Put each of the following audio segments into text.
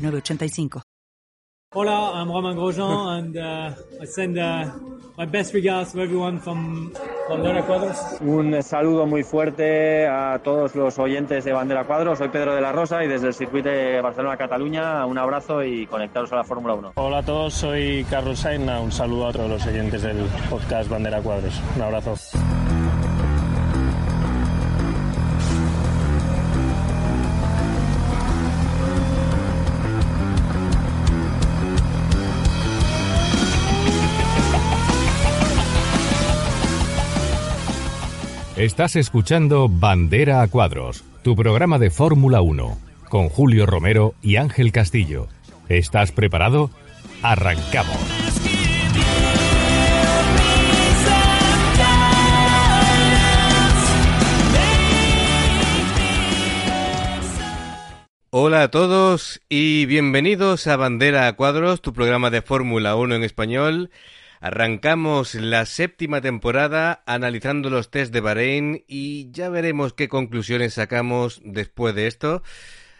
906985. Hola, I'm Romain Grosjean, and uh, I send uh, my best regards to everyone from Bandera Cuadros. Un saludo muy fuerte a todos los oyentes de Bandera Cuadros. Soy Pedro de la Rosa y desde el circuito de Barcelona-Cataluña, un abrazo y conectaros a la Fórmula 1. Hola a todos, soy Carlos Sainz. Un saludo a todos los oyentes del podcast Bandera Cuadros. Un abrazo. Estás escuchando Bandera a Cuadros, tu programa de Fórmula 1, con Julio Romero y Ángel Castillo. ¿Estás preparado? Arrancamos. Hola a todos y bienvenidos a Bandera a Cuadros, tu programa de Fórmula 1 en español. Arrancamos la séptima temporada analizando los test de Bahrein y ya veremos qué conclusiones sacamos después de esto.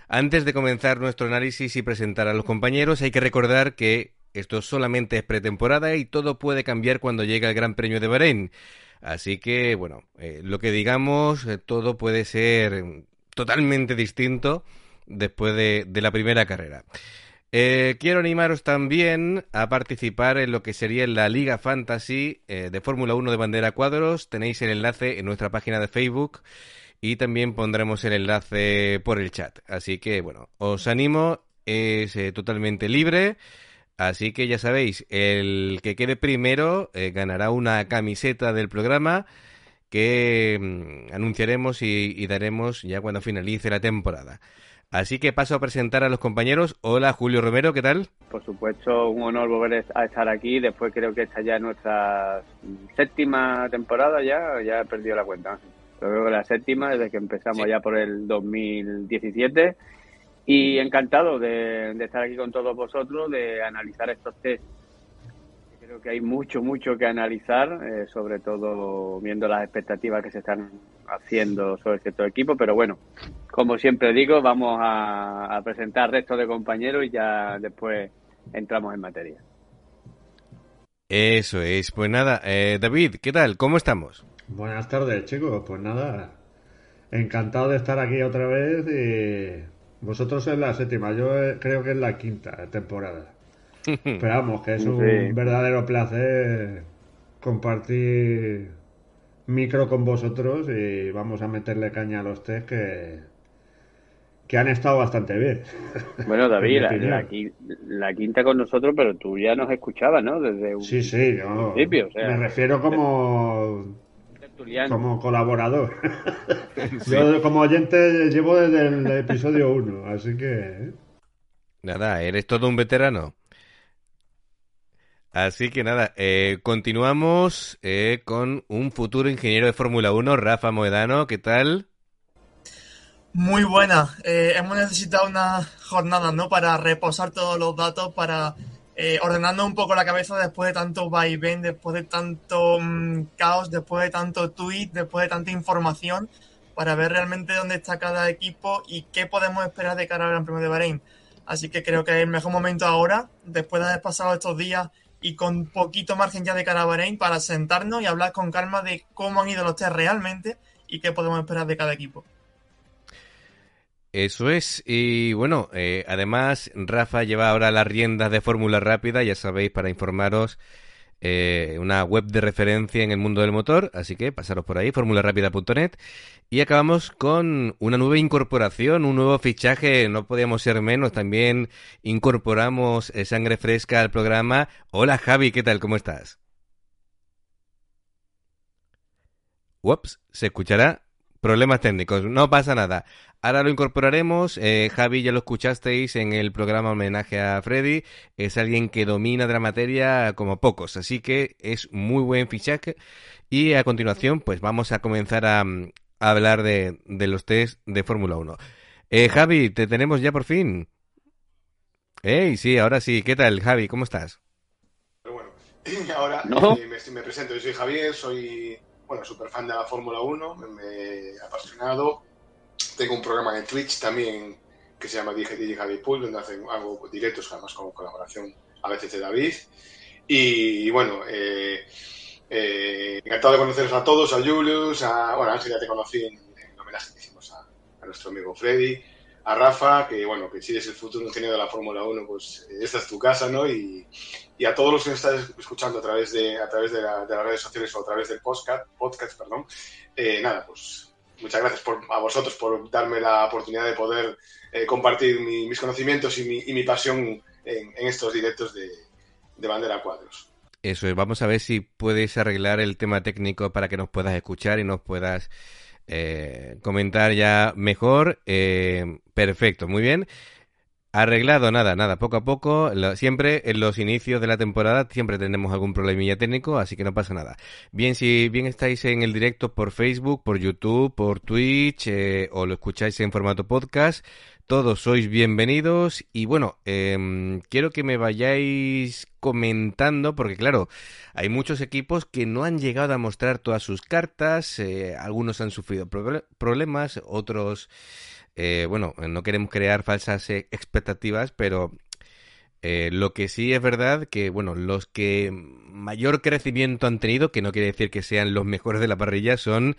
Antes de comenzar nuestro análisis y presentar a los compañeros, hay que recordar que esto solamente es pretemporada y todo puede cambiar cuando llegue el Gran Premio de Bahrein. Así que, bueno, eh, lo que digamos, eh, todo puede ser totalmente distinto después de, de la primera carrera. Eh, quiero animaros también a participar en lo que sería la Liga Fantasy eh, de Fórmula 1 de bandera cuadros. Tenéis el enlace en nuestra página de Facebook y también pondremos el enlace por el chat. Así que bueno, os animo, es eh, totalmente libre. Así que ya sabéis, el que quede primero ganará una camiseta del programa que mm, anunciaremos y daremos ya cuando finalice la temporada. Así que paso a presentar a los compañeros. Hola Julio Romero, ¿qué tal? Por supuesto, un honor volver a estar aquí. Después creo que esta ya es nuestra séptima temporada ya, ya he perdido la cuenta. Creo que la séptima desde que empezamos ya por el 2017. Y encantado de, de estar aquí con todos vosotros, de analizar estos test Creo que hay mucho, mucho que analizar, eh, sobre todo viendo las expectativas que se están haciendo sobre cierto equipo, pero bueno, como siempre digo, vamos a, presentar al resto de compañeros y ya después entramos en materia. Eso es, pues nada, eh, David, ¿qué tal? ¿Cómo estamos? Buenas tardes, chicos, pues nada, encantado de estar aquí otra vez y vosotros en la séptima, yo eh, creo que es la quinta temporada. Pero vamos, que es un verdadero placer compartir micro con vosotros y vamos a meterle caña a los test que, que han estado bastante bien. Bueno, David, la, quinta con nosotros, pero tú ya nos escuchabas, ¿no? Desde un sí, sí, principio. me refiero como, como colaborador. Yo como oyente llevo desde el episodio 1, así que... ¿eh? Nada, eres todo un veterano. Así que nada, eh, continuamos eh, con un futuro ingeniero de Fórmula 1, Rafa Moedano, ¿qué tal? Muy buena. Eh, hemos necesitado una jornada, ¿no? Para reposar todos los datos, para ordenando un poco la cabeza después de tanto vaivén, después de tanto mm, caos, después de tanto tweet, después de tanta información, para ver realmente dónde está cada equipo y qué podemos esperar de cara al Gran Premio de Bahrein. Así que creo que es el mejor momento ahora, después de haber pasado estos días y con poquito margen ya de cara a para sentarnos y hablar con calma de cómo han ido los test realmente y qué podemos esperar de cada equipo. Eso es, y bueno, eh, además Rafa lleva ahora las riendas de Fórmula Rápida, ya sabéis, para informaros eh, una web de referencia en el mundo del motor, así que pasaros por ahí, formularápida.net. Y acabamos con una nueva incorporación, un nuevo fichaje, no podíamos ser menos, también incorporamos eh, sangre fresca al programa. Hola Javi, ¿qué tal? ¿Cómo estás? Ups, ¿se escuchará? Problemas técnicos, no pasa nada. Ahora lo incorporaremos. Eh, Javi, ya lo escuchasteis en el programa homenaje a Freddy. Es alguien que domina de la materia como pocos, así que es muy buen fichaje. Y a continuación, pues vamos a comenzar a, hablar de, los test de Fórmula 1. Eh, Javi, te tenemos ya por fin. Hey, sí, ahora sí. ¿Qué tal, Javi? ¿Cómo estás? bueno, ahora eh, me, me presento. Yo soy Javier, soy bueno, súper fan de la Fórmula 1, me, he apasionado. Tengo un programa en Twitch también que se llama DJ Javi Pool, donde hacen, hago directos, además con colaboración a veces de David. Y, bueno, eh, eh, encantado de conoceros a todos, a Julius, a, bueno, Ángel ya te conocí en, el homenaje que hicimos a, nuestro amigo Freddy, a Rafa, que bueno, que si eres el futuro ingeniero de la Fórmula 1, pues esta es tu casa, ¿no? Y, y a todos los que nos están escuchando a través de, a través de, las redes sociales o a través del podcast, podcast perdón, eh, nada, pues muchas gracias por, a vosotros por darme la oportunidad de poder eh, compartir mis conocimientos y mi, y mi pasión en, estos directos de, de Bandera Cuadros. Eso es, vamos a ver si puedes arreglar el tema técnico para que nos puedas escuchar y nos puedas eh, comentar ya mejor. perfecto, muy bien. Arreglado, nada, nada, poco a poco. siempre en los inicios de la temporada siempre tenemos algún problemilla técnico, así que no pasa nada. Bien, si bien estáis en el directo por Facebook, por YouTube, por Twitch eh, o lo escucháis en formato podcast, todos sois bienvenidos y bueno, em, quiero que me vayáis comentando porque claro, hay muchos equipos que no han llegado a mostrar todas sus cartas, eh, algunos han sufrido problemas, otros eh, bueno, no queremos crear falsas eh, expectativas, pero eh, lo que sí es verdad que, bueno, los que mayor crecimiento han tenido, que no quiere decir que sean los mejores de la parrilla, son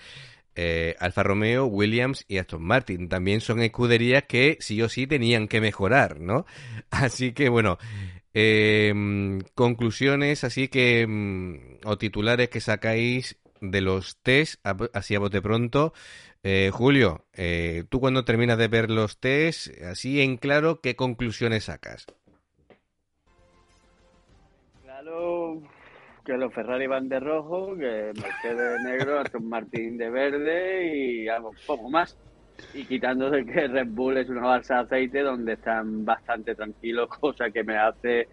Alfa Romeo, Williams y Aston Martin. También son escuderías que sí o sí tenían que mejorar, ¿no? Así que, bueno, conclusiones, así que, mm, o titulares que sacáis de los test, así a bote pronto. Eh, Julio, eh, tú cuando terminas de ver los test, así en claro, ¿qué conclusiones sacas? Claro, que los Ferrari van de rojo, que Mercedes de negro, Aston Martin de verde y algo poco más. Y quitándose que Red Bull es una balsa de aceite donde están bastante tranquilos, cosa que me hace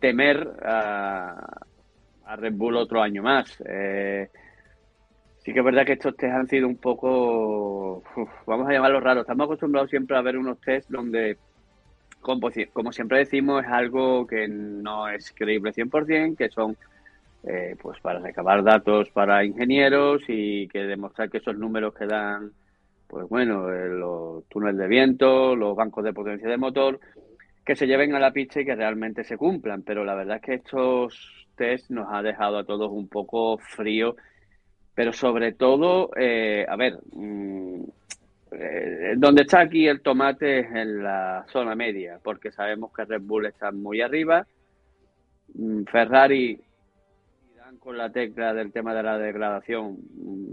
temer a, Red Bull otro año más. Eh, Sí que es verdad que estos test han sido un poco, vamos a llamarlos raros. Estamos acostumbrados siempre a ver unos test donde, como, siempre decimos, es algo que no es creíble 100%, que son eh, pues para recabar datos para ingenieros y que demostrar que esos números que dan, pues bueno, eh, los túneles de viento, los bancos de potencia de motor, que se lleven a la pista y que realmente se cumplan. Pero la verdad es que estos test nos ha dejado a todos un poco frío pero sobre todo, eh, a ver, mm, eh, donde está aquí el tomate es en la zona media, porque sabemos que Red Bull está muy arriba, mm, Ferrari con la tecla del tema de la degradación,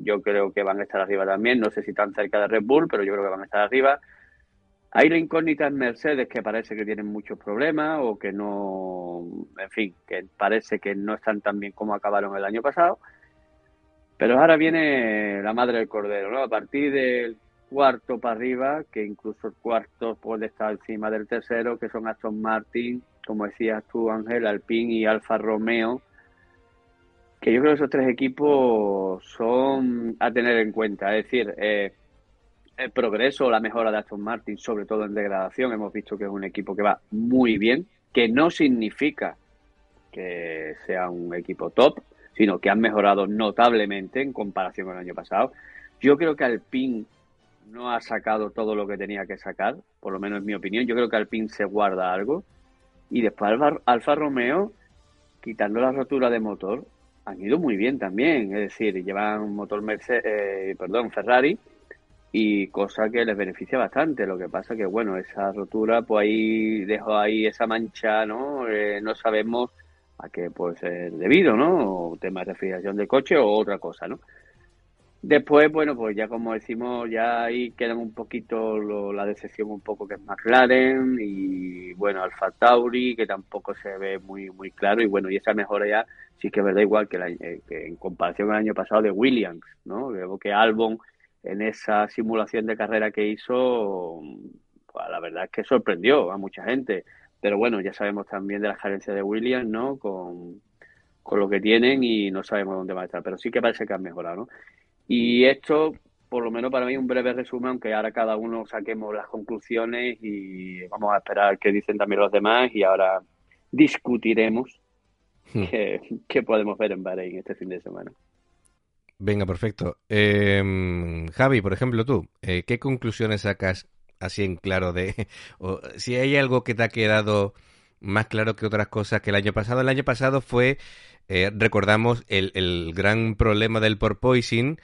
yo creo que van a estar arriba también, no sé si tan cerca de Red Bull, pero yo creo que van a estar arriba. Hay la incógnita en Mercedes que parece que tienen muchos problemas o que no, en fin, que parece que no están tan bien como acabaron el año pasado. Pero ahora viene la madre del cordero, ¿no? A partir del cuarto para arriba, que incluso el cuarto puede estar encima del tercero, que son Aston Martin, como decías tú, Ángel, Alpine y Alfa Romeo, que yo creo que esos tres equipos son a tener en cuenta. Es decir, eh, el progreso, la mejora de Aston Martin, sobre todo en degradación, hemos visto que es un equipo que va muy bien, que no significa que sea un equipo top, sino que han mejorado notablemente en comparación con el año pasado. Yo creo que Alpine no ha sacado todo lo que tenía que sacar, por lo menos en mi opinión. Yo creo que Alpine se guarda algo. Y después Alfa, Romeo, quitando la rotura de motor, han ido muy bien también. Es decir, llevan un motor Mercedes, eh, perdón, Ferrari y cosa que les beneficia bastante. Lo que pasa que, bueno, esa rotura, pues ahí dejó ahí esa mancha, ¿no? Eh, no sabemos a que puede ser debido, ¿no? O tema de refrigeración del coche o otra cosa, ¿no? Después, bueno, pues ya como decimos, ya ahí queda un poquito la decepción un poco que es McLaren y bueno, Alfa Tauri, que tampoco se ve muy muy claro y bueno, y esa mejora ya sí que es verdad igual que, eh, que en comparación al año pasado de Williams, ¿no? Veo que Albon en esa simulación de carrera que hizo, pues la verdad es que sorprendió a mucha gente. Pero bueno, ya sabemos también de las carencias de Williams, ¿no? Con, con lo que tienen y no sabemos dónde va a estar. Pero sí que parece que han mejorado, ¿no? Y esto, por lo menos para mí, un breve resumen, aunque ahora cada uno saquemos las conclusiones y vamos a esperar qué dicen también los demás y ahora discutiremos hmm. qué, podemos ver en Bahrein este fin de semana. Venga, perfecto. Em, Javi, por ejemplo, tú, eh, ¿qué conclusiones sacas así en claro de o, si hay algo que te ha quedado más claro que otras cosas que el año pasado? El año pasado fue, eh, recordamos, el, el, gran problema del porpoising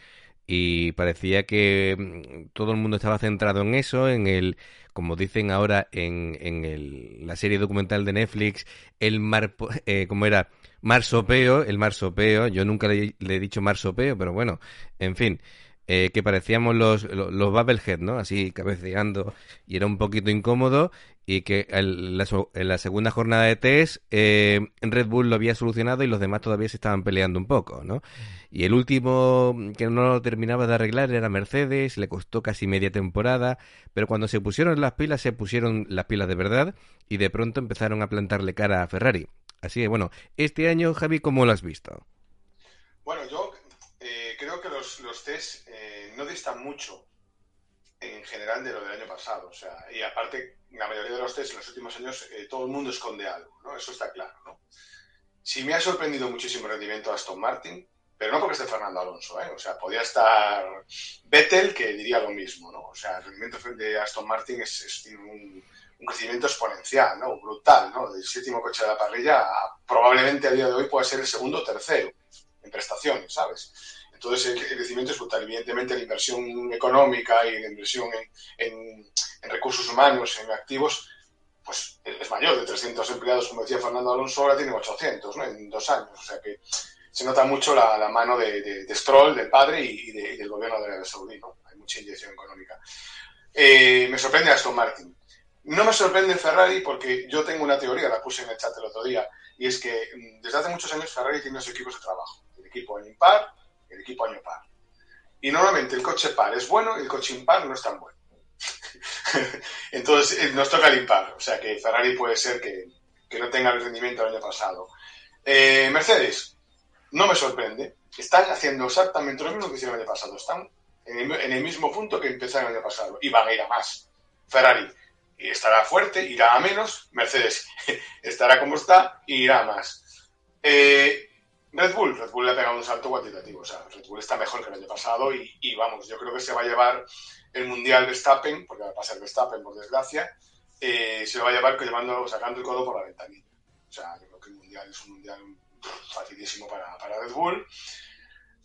y parecía que mm, todo el mundo estaba centrado en eso, en el, como dicen ahora en, en el, la serie documental de Netflix, el mar, eh, ¿cómo era? Marsopeo, el marsopeo, yo nunca le, he dicho marsopeo, pero bueno, en fin, eh, que parecíamos los, los, los Bubblehead, ¿no? Así cabeceando y era un poquito incómodo y que en la, segunda jornada de test eh, Red Bull lo había solucionado y los demás todavía se estaban peleando un poco, ¿no? Y el último que no lo terminaba de arreglar era Mercedes, le costó casi media temporada, pero cuando se pusieron las pilas, se pusieron las pilas de verdad y de pronto empezaron a plantarle cara a Ferrari. Así que bueno, este año, Javi, ¿cómo lo has visto? Bueno, yo los, los test eh, no distan mucho en general de lo del año pasado. O sea, y aparte, la mayoría de los test en los últimos años, eh, todo el mundo esconde algo, ¿no? Eso está claro, ¿no? Sí me ha sorprendido muchísimo el rendimiento Aston Martin, pero no porque esté Fernando Alonso, ¿eh? O sea, podía estar Vettel, que diría lo mismo, ¿no? O sea, el rendimiento de Aston Martin es, un, crecimiento exponencial, ¿no? Brutal, ¿no? Del séptimo coche de la parrilla probablemente a día de hoy puede ser el segundo o tercero en prestaciones, ¿sabes? Entonces el, crecimiento es brutal. Evidentemente la inversión económica y la inversión en, recursos humanos, en activos, pues es mayor. De 300 empleados, como decía Fernando Alonso, ahora tiene 800 ¿no? en dos años. O sea que se nota mucho la, mano de, Stroll, del padre y, del gobierno de Arabia Saudí. ¿no? Hay mucha inyección económica. Eh, me sorprende Aston Martin. No me sorprende Ferrari porque yo tengo una teoría, la puse en el chat el otro día, y es que mm, desde hace muchos años Ferrari tiene dos equipos de trabajo. El equipo en impar el equipo año par. Y normalmente el coche par es bueno y el coche impar no es tan bueno. Entonces eh, nos toca el impar. O sea que Ferrari puede ser que, no tenga el rendimiento del año pasado. Eh, Mercedes, no me sorprende. Están haciendo exactamente lo mismo que hicieron el año pasado. Están en el, mismo punto que empezaron el año pasado. Y van a ir a más. Ferrari estará fuerte, irá a menos. Mercedes estará como está y irá a más. Eh, Red Bull, Red Bull le ha pegado un salto cuantitativo. O sea, Red Bull está mejor que el año pasado y, vamos, yo creo que se va a llevar el Mundial Verstappen, porque va a pasar Verstappen, por desgracia, eh, se lo va a llevar llevando, sacando el codo por la ventanilla. O sea, yo creo que el Mundial es un Mundial facilísimo para, Red Bull.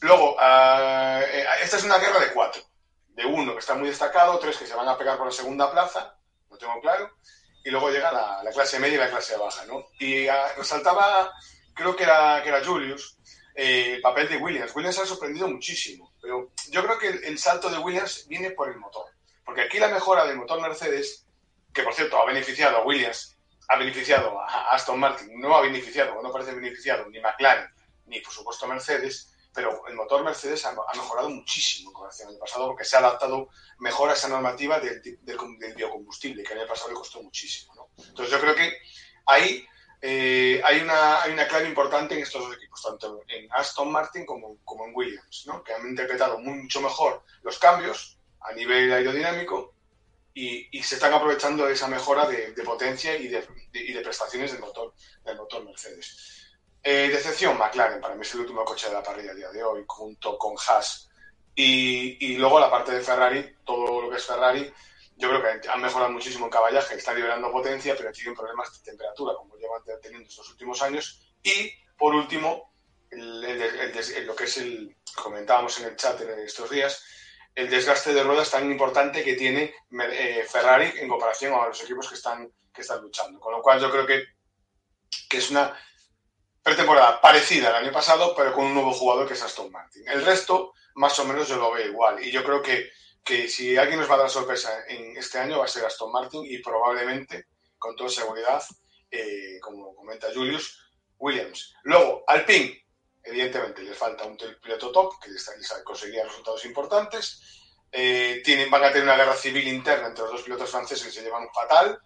Luego, eh, esta es una guerra de cuatro. De uno que está muy destacado, tres que se van a pegar por la segunda plaza, lo tengo claro, y luego llega la, clase media y la clase baja, ¿no? Y uh, resaltaba creo que era, que era Julius, eh, el papel de Williams. Williams ha sorprendido muchísimo, pero yo creo que el, salto de Williams viene por el motor. Porque aquí la mejora del motor Mercedes, que por cierto ha beneficiado a Williams, ha beneficiado a Aston Martin, no ha beneficiado, no parece beneficiado ni McLaren, ni por supuesto Mercedes, pero el motor Mercedes ha, mejorado muchísimo con el año pasado porque se ha adaptado mejor a esa normativa del, del, biocombustible, que el año pasado le costó muchísimo. ¿no? Entonces yo creo que ahí eh, hay, una, hay una clave importante en estos dos equipos, tanto en Aston Martin como, como en Williams, ¿no? que han interpretado mucho mejor los cambios a nivel aerodinámico y, y se están aprovechando de esa mejora de, potencia y de, y de, prestaciones del motor, del motor Mercedes. Eh, decepción, McLaren, para mí es el último coche de la parrilla a día de hoy, junto con Haas. Y, y luego la parte de Ferrari, todo lo que es Ferrari, yo creo que han mejorado muchísimo en caballaje, están liberando potencia, pero tienen problemas de temperatura, como llevan teniendo estos últimos años. Y, por último, lo que es el, comentábamos en el chat en estos días, el desgaste de ruedas tan importante que tiene eh, Ferrari en comparación a los equipos que están, que están luchando. Con lo cual yo creo que, que es una pretemporada parecida al año pasado, pero con un nuevo jugador que es Aston Martin. El resto, más o menos, yo lo veo igual. Y yo creo que que si alguien nos va a dar sorpresa en este año va a ser Aston Martin y probablemente, con toda seguridad, eh, como comenta Julius, Williams. Luego, Alpine, evidentemente, le falta un piloto top que conseguiría resultados importantes. eh, tienen, van a tener una guerra civil interna entre los dos pilotos franceses que se llevan fatal.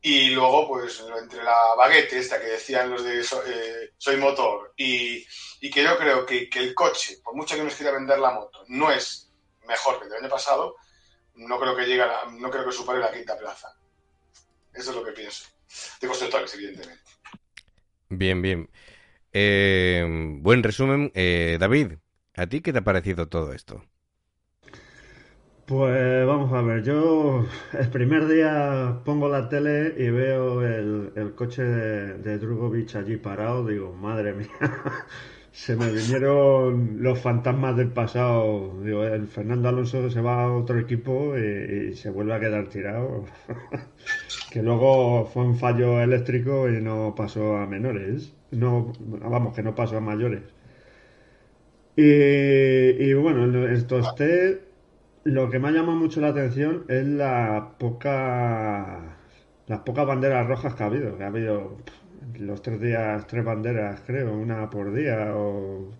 Y luego, pues, entre la baguette esta que decían los de eh, Soy Motor y, que yo creo que, que, el coche, por mucho que nos quiera vender la moto, no es mejor que el del año pasado, no creo que llegue no creo que supere la quinta plaza. Eso es lo que pienso. De constructores, evidentemente. Bien, bien. Eh, buen resumen. Eh, David, ¿a ti qué te ha parecido todo esto? Pues vamos a ver, yo el primer día pongo la tele y veo el, coche de, de Drugovic allí parado, digo, madre mía, se me vinieron los fantasmas del pasado. Digo, el Fernando Alonso se va a otro equipo y, se vuelve a quedar tirado. que luego fue un fallo eléctrico y no pasó a menores. No, vamos, que no pasó a mayores. Y, y bueno, estos test, lo que me ha llamado mucho la atención es la poca, las pocas banderas rojas que ha habido. Que ha habido los tres días, tres banderas, creo, una por día o...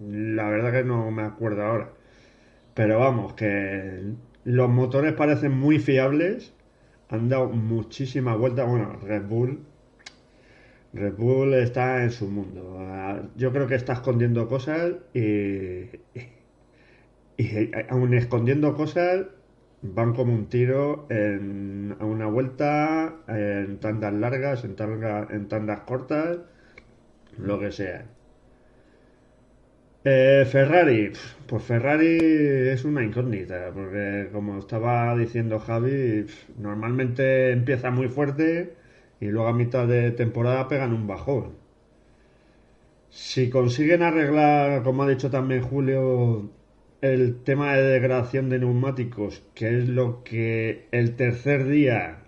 La verdad que no me acuerdo ahora. Pero vamos, que los motores parecen muy fiables. Han dado muchísimas vueltas. Bueno, Red Bull. Red Bull está en su mundo. Yo creo que está escondiendo cosas y, y aún escondiendo cosas van como un tiro en, a una vuelta, en tandas largas, en, en tandas cortas, lo que sea. Eh, Ferrari, pues Ferrari es una incógnita, porque como estaba diciendo Javi, normalmente empieza muy fuerte y luego a mitad de temporada pegan un bajón. Si consiguen arreglar, como ha dicho también Julio, el tema de degradación de neumáticos, que es lo que el tercer día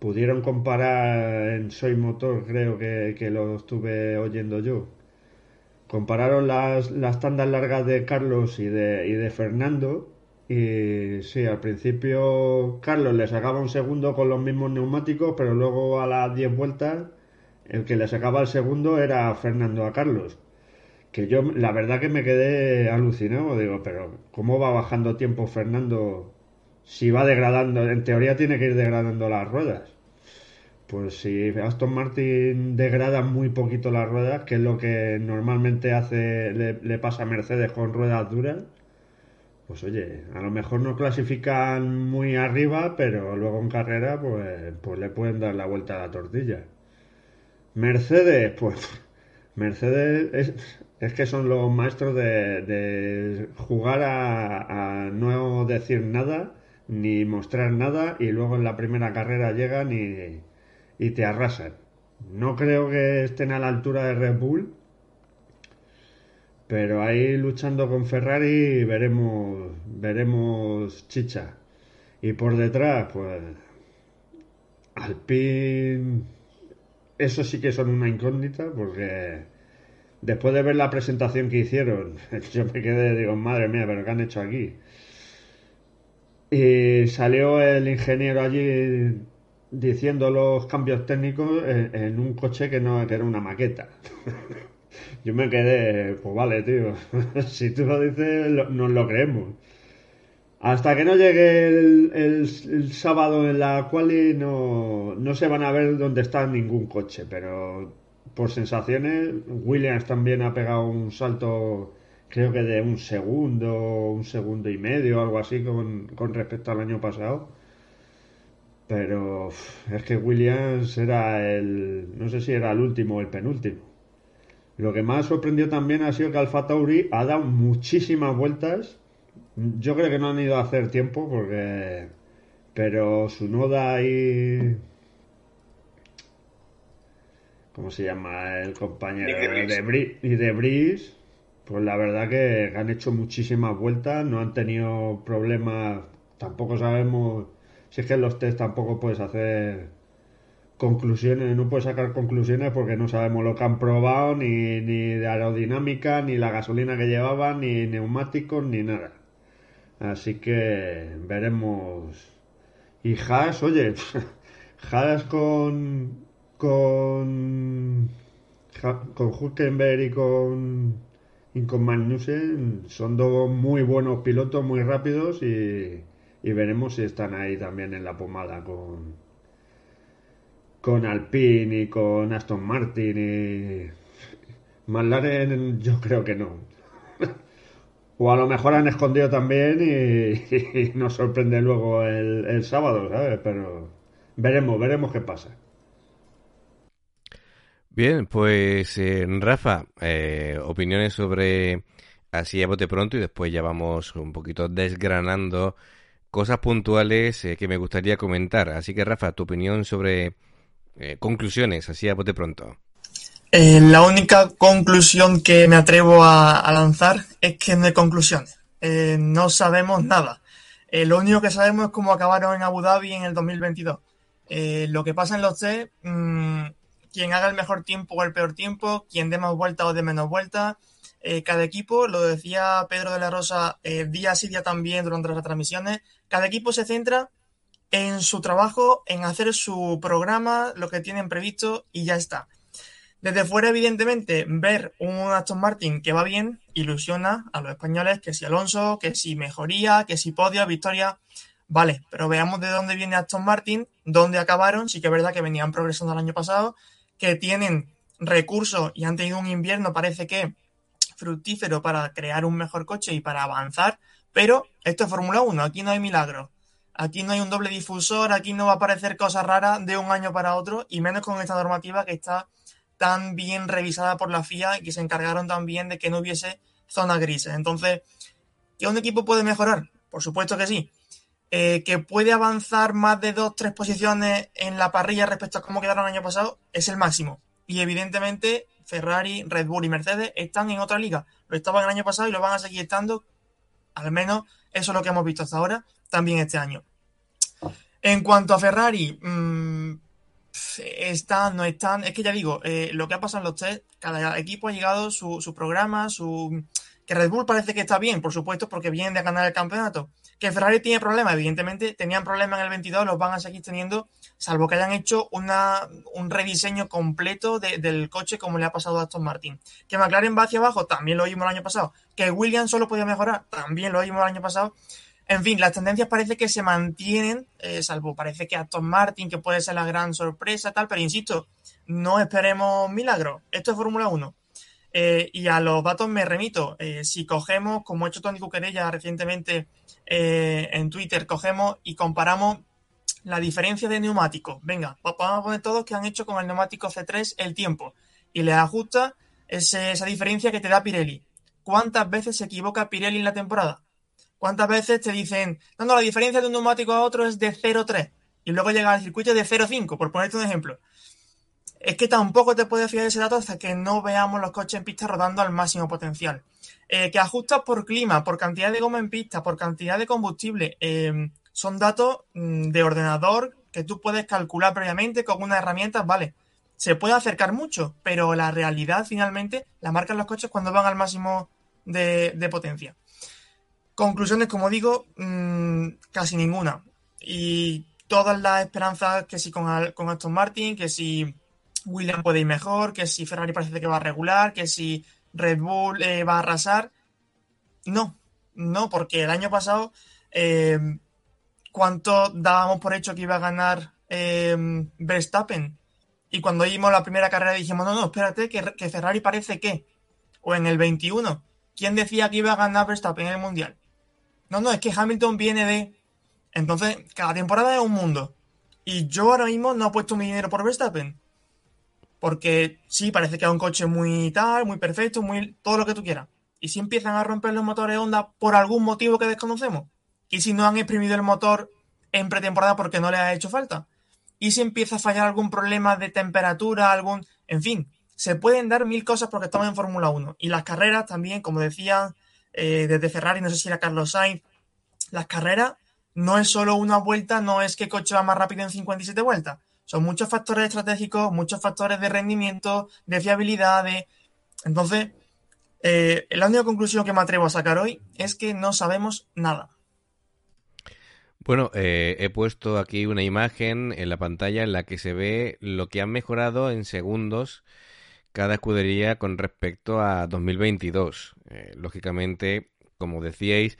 pudieron comparar en Soy Motor, creo que, lo estuve oyendo yo. Compararon las, las tandas largas de Carlos y de, y de Fernando. Y sí, al principio Carlos le sacaba un segundo con los mismos neumáticos, pero luego a las 10 vueltas el que le sacaba el segundo era Fernando a Carlos que yo la verdad que me quedé alucinado, digo, pero ¿cómo va bajando tiempo Fernando si va degradando? En teoría tiene que ir degradando las ruedas. Pues si Aston Martin degrada muy poquito las ruedas, que es lo que normalmente hace, le, pasa a Mercedes con ruedas duras, pues oye, a lo mejor no clasifican muy arriba, pero luego en carrera pues, pues le pueden dar la vuelta a la tortilla. Mercedes, pues Mercedes es, es que son los maestros de, jugar a, no decir nada, ni mostrar nada, y luego en la primera carrera llegan y, y te arrasan. No creo que estén a la altura de Red Bull, pero ahí luchando con Ferrari veremos, veremos chicha. Y por detrás, pues Alpine, eso sí que son una incógnita, porque después de ver la presentación que hicieron, yo me quedé, digo, madre mía, pero ¿qué han hecho aquí? Y salió el ingeniero allí diciendo los cambios técnicos en, un coche que no que era una maqueta. yo me quedé, pues vale, tío, si tú lo dices, nos lo creemos. Hasta que no llegue el, sábado en la quali no, no se van a ver dónde está ningún coche, pero por sensaciones, Williams también ha pegado un salto, creo que de un segundo, un segundo y medio, algo así con, respecto al año pasado. Pero es que Williams era el, no sé si era el último o el penúltimo. Lo que más sorprendió también ha sido que Alfa Tauri ha dado muchísimas vueltas. Yo creo que no han ido a hacer tiempo porque... Pero su noda ahí ¿cómo se llama el compañero? De. Y de Bris, pues la verdad que han hecho muchísimas vueltas, no han tenido problemas, tampoco sabemos, si es que en los test tampoco puedes hacer conclusiones, no puedes sacar conclusiones porque no sabemos lo que han probado, ni, ni de aerodinámica, ni la gasolina que llevaban, ni neumáticos, ni nada. Así que veremos. Y Haas, oye, Haas con con con Hulkenberg y con y con Magnussen son dos muy buenos pilotos, muy rápidos y, veremos si están ahí también en la pomada con, con Alpine y con Aston Martin y McLaren yo creo que no. o a lo mejor han escondido también y, nos sorprende luego el, el sábado, ¿sabes? Pero veremos, veremos qué pasa. Bien, pues eh, Rafa, eh, opiniones sobre así a bote pronto y después ya vamos un poquito desgranando cosas puntuales eh, que me gustaría comentar. Así que Rafa, tu opinión sobre conclusiones así a bote pronto. la única conclusión que me atrevo a, lanzar es que no hay conclusiones. no sabemos nada. lo único que sabemos es cómo acabaron en Abu Dhabi en el 2022. lo que pasa en los test mm, quien haga el mejor tiempo o el peor tiempo, quien dé más vuelta o dé menos vuelta. Eh, cada equipo, lo decía Pedro de la Rosa eh, día sí día también durante las transmisiones, cada equipo se centra en su trabajo, en hacer su programa, lo que tienen previsto y ya está. Desde fuera, evidentemente, ver un Aston Martin que va bien ilusiona a los españoles, que si Alonso, que si mejoría, que si podio, victoria, vale, pero veamos de dónde viene Aston Martin, dónde acabaron, sí que es verdad que venían progresando el año pasado, que tienen recursos y han tenido un invierno, parece que fructífero para crear un mejor coche y para avanzar, pero esto es Fórmula 1, aquí no hay milagro. Aquí no hay un doble difusor, aquí no va a aparecer cosas raras de un año para otro, y menos con esta normativa que está tan bien revisada por la FIA y que se encargaron también de que no hubiese zona grises. Entonces, ¿que un equipo puede mejorar? Por supuesto que sí. Eh, que puede avanzar más de dos, tres posiciones en la parrilla respecto a cómo quedaron el año pasado, es el máximo. Y evidentemente Ferrari, Red Bull y Mercedes están en otra liga. Lo estaban el año pasado y lo van a seguir estando, al menos eso es lo que hemos visto hasta ahora, también este año. En cuanto a Ferrari, mmm, están, no están, es que ya digo, eh, lo que ha pasado en los test, cada equipo ha llegado su, su programa, su... Que Red Bull parece que está bien, por supuesto, porque viene de ganar el campeonato que Ferrari tiene problemas, evidentemente tenían problemas en el 22, los van a seguir teniendo, salvo que hayan hecho una, un rediseño completo del coche como le ha pasado a Aston Martin. Que McLaren va hacia abajo, también lo vimos el año pasado. Que Williams solo podía mejorar, también lo vimos el año pasado. En fin, las tendencias parece que se mantienen, eh, salvo parece que Aston Martin, que puede ser la gran sorpresa, tal, pero insisto, no esperemos milagros. Esto es Fórmula 1. Eh, y a los datos me remito. Eh, si cogemos, como ha hecho Tony Cuquerella recientemente eh, en Twitter, cogemos y comparamos la diferencia de neumáticos. Venga, vamos a poner todos que han hecho con el neumático C3 el tiempo y le ajusta esa diferencia que te da Pirelli. ¿Cuántas veces se equivoca Pirelli en la temporada? ¿Cuántas veces te dicen, no, no, la diferencia de un neumático a otro es de 0,3 y luego llega al circuito de 0,5, por ponerte un ejemplo? Es que tampoco te puedes fiar ese dato hasta que no veamos los coches en pista rodando al máximo potencial. Eh, que ajusta por clima, por cantidad de goma en pista, por cantidad de combustible, eh, son datos mm, de ordenador que tú puedes calcular previamente con unas herramientas, vale. Se puede acercar mucho, pero la realidad finalmente la marcan los coches cuando van al máximo de, potencia. Conclusiones, como digo, mm, casi ninguna. Y todas las esperanzas que si con, con Aston Martin, que si William puede ir mejor, que si Ferrari parece que va a regular, que si Red Bull eh, va a arrasar. No, no, porque el año pasado, eh, ¿cuánto dábamos por hecho que iba a ganar eh, Verstappen? Y cuando vimos la primera carrera dijimos, no, no, espérate, que, que, Ferrari parece que. O en el 21, ¿quién decía que iba a ganar Verstappen en el Mundial? No, no, es que Hamilton viene de... Entonces, cada temporada es un mundo. Y yo ahora mismo no he puesto mi dinero por Verstappen porque sí, parece que es un coche muy tal, muy perfecto, muy todo lo que tú quieras. Y si empiezan a romper los motores Honda por algún motivo que desconocemos. Y si no han exprimido el motor en pretemporada porque no le ha hecho falta. Y si empieza a fallar algún problema de temperatura, algún... En fin, se pueden dar mil cosas porque estamos en Fórmula 1. Y las carreras también, como decía eh, desde Ferrari, no sé si era Carlos Sainz, las carreras no es solo una vuelta, no es que coche va más rápido en 57 vueltas son muchos factores estratégicos, muchos factores de rendimiento, de fiabilidad, de... Entonces, eh, la única conclusión que me atrevo a sacar hoy es que no sabemos nada. Bueno, eh, he puesto aquí una imagen en la pantalla en la que se ve lo que han mejorado en segundos cada escudería con respecto a 2022. Eh, lógicamente, como decíais,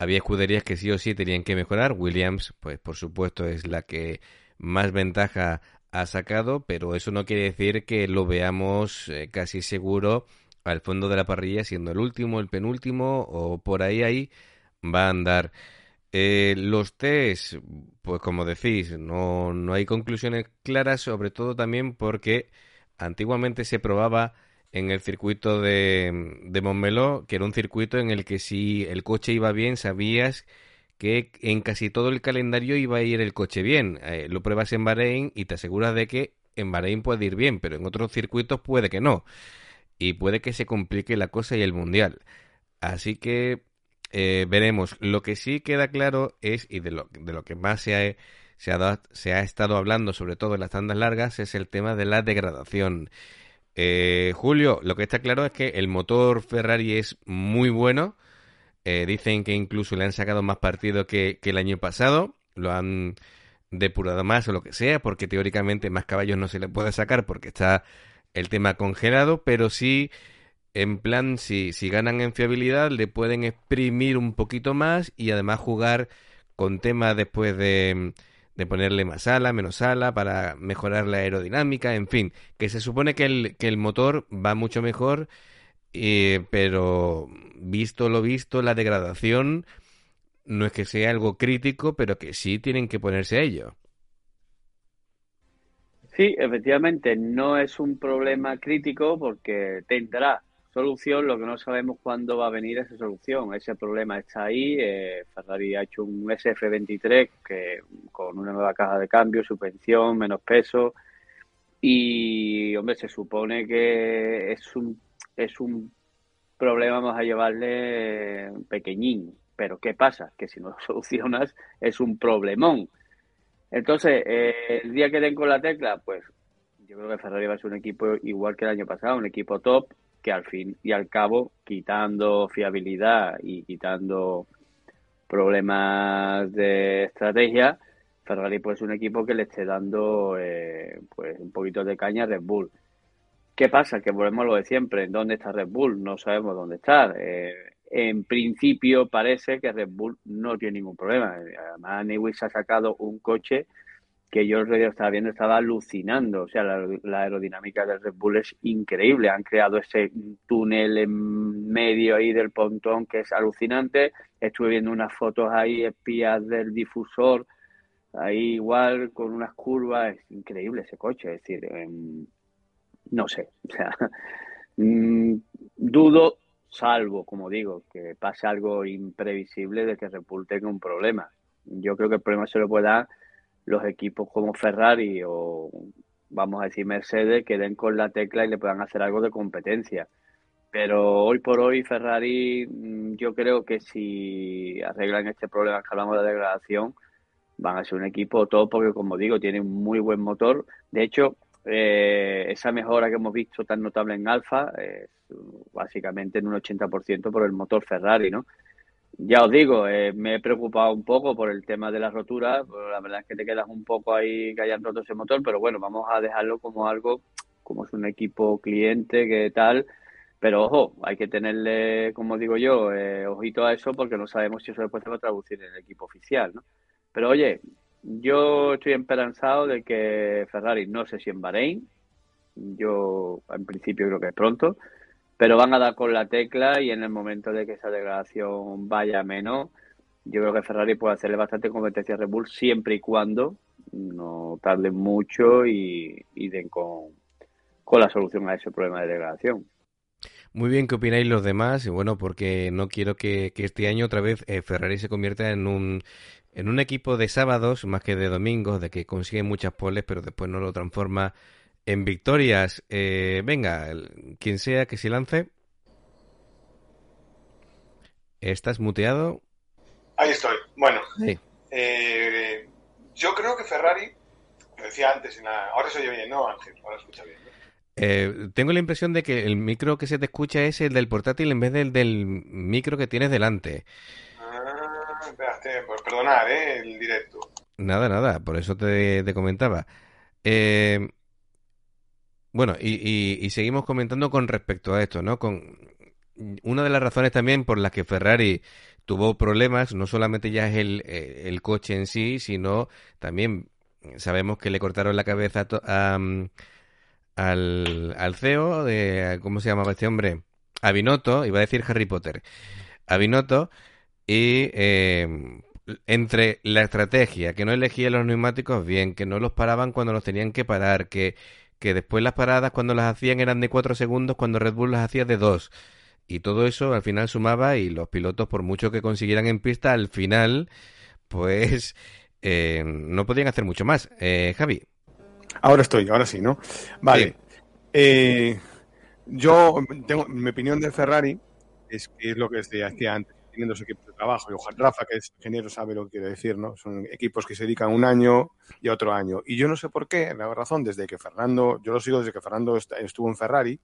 había escuderías que sí o sí tenían que mejorar. Williams, pues por supuesto, es la que más ventaja ha sacado, pero eso no quiere decir que lo veamos eh, casi seguro al fondo de la parrilla siendo el último, el penúltimo o por ahí ahí va a andar. Eh, los test, pues como decís, no, no hay conclusiones claras, sobre todo también porque antiguamente se probaba en el circuito de, de Montmeló, que era un circuito en el que si el coche iba bien, sabías que en casi todo el calendario iba a ir el coche bien. Eh, lo pruebas en Bahrein y te aseguras de que en Bahrein puede ir bien, pero en otros circuitos puede que no. Y puede que se complique la cosa y el mundial. Así que eh, veremos. Lo que sí queda claro es, y de lo, de lo que más se ha, se, ha se ha estado hablando, sobre todo en las tandas largas, es el tema de la degradación. Eh, Julio, lo que está claro es que el motor Ferrari es muy bueno. Eh, dicen que incluso le han sacado más partido que, que, el año pasado. Lo han depurado más o lo que sea, porque teóricamente más caballos no se le puede sacar porque está el tema congelado, pero sí en plan, si, si ganan en fiabilidad, le pueden exprimir un poquito más y además jugar con temas después de, de ponerle más ala, menos ala, para mejorar la aerodinámica, en fin, que se supone que el, que el motor va mucho mejor, eh, pero visto lo visto, la degradación no es que sea algo crítico, pero que sí tienen que ponerse a ello. Sí, efectivamente, no es un problema crítico porque tendrá solución, lo que no sabemos cuándo va a venir esa solución. Ese problema está ahí. Eh, Ferrari ha hecho un SF23 que con una nueva caja de cambio, suspensión, menos peso. Y, hombre, se supone que es un, es un problema, vamos a llevarle pequeñín. Pero ¿qué pasa? Que si no lo solucionas es un problemón. Entonces, eh, el día que den con la tecla, pues yo creo que Ferrari va a ser un equipo igual que el año pasado, un equipo top, que al fin y al cabo, quitando fiabilidad y quitando problemas de estrategia, Ferrari pues es un equipo que le esté dando eh, pues un poquito de caña a Red Bull. ¿Qué pasa? Que volvemos a lo de siempre. ¿Dónde está Red Bull? No sabemos dónde está. Eh, en principio parece que Red Bull no tiene ningún problema. Además, Newis ha sacado un coche que yo el otro estaba viendo, estaba alucinando. O sea, la, aerodinámica del Red Bull es increíble. Han creado ese túnel en medio ahí del pontón que es alucinante. Estuve viendo unas fotos ahí espías del difusor, ahí igual con unas curvas. Es increíble ese coche. Es decir, em, no sé. O sea, mm, dudo, salvo, como digo, que pase algo imprevisible de que Red tenga un problema. Yo creo que el problema se lo puede dar los equipos como Ferrari o vamos a decir Mercedes que den con la tecla y le puedan hacer algo de competencia. Pero hoy por hoy Ferrari mm, yo creo que si arreglan este problema que hablamos de degradación van a ser un equipo todo porque como digo tiene un muy buen motor. De hecho eh, esa mejora que hemos visto tan notable en Alfa es básicamente en un 80% por el motor Ferrari, ¿no? Ya os digo, eh, me he preocupado un poco por el tema de la rotura, pero la verdad es que te quedas un poco ahí que hayan roto ese motor, pero bueno, vamos a dejarlo como algo, como es un equipo cliente, que tal, pero ojo, hay que tenerle, como digo yo, eh, ojito a eso porque no sabemos si eso después se va a traducir en el equipo oficial, ¿no? Pero oye, yo estoy esperanzado de que Ferrari, no sé si en Bahrein, yo en principio creo que es pronto, pero van a dar con la tecla y en el momento de que esa degradación vaya menos, yo creo que Ferrari puede hacerle bastante competencia a Red Bull siempre y cuando no tarden mucho y, den con, la solución a ese problema de degradación. Muy bien, ¿qué opináis los demás? Y bueno, porque no quiero que, este año otra vez eh, Ferrari se convierta en un, en un equipo de sábados más que de domingos, de que consigue muchas poles, pero después no lo transforma en victorias. Eh, venga, quien sea que se lance. ¿Estás muteado? Ahí estoy. Bueno, eh, yo creo que Ferrari, lo decía antes, ahora se oye bien, ¿no, Ángel? Ahora escucha bien. Eh, tengo la impresión de que el micro que se te escucha es el del portátil en vez del del micro que tienes delante. Perdonad, ¿eh? El directo. Nada, nada, por eso te, te comentaba. Eh, Bueno, y, seguimos comentando con respecto a esto, ¿no? Con una de las razones también por las que Ferrari tuvo problemas, no solamente ya es el, eh, el coche en sí, sino también sabemos que le cortaron la cabeza a, al, al CEO de, ¿cómo se llamaba este hombre? A Binotto, iba a decir Harry Potter. A Binotto, y eh, entre la estrategia, que no elegía los neumáticos bien, que no los paraban cuando los tenían que parar, que, que después las paradas cuando las hacían eran de cuatro segundos, cuando Red Bull las hacía de dos. Y todo eso al final sumaba y los pilotos, por mucho que consiguieran en pista, al final, pues eh, no podían hacer mucho más. Eh, Javi. Ahora estoy, ahora sí, ¿no? Vale. Eh, yo tengo mi opinión de Ferrari es que es lo que decía antes, teniendo su equipo de trabajo. Y ojalá Rafa, que es ingeniero, sabe lo que quiero decir, ¿no? Son equipos que se dedican un año y otro año. Y yo no sé por qué, la razón, desde que Fernando, yo lo sigo desde que Fernando estuvo en Ferrari,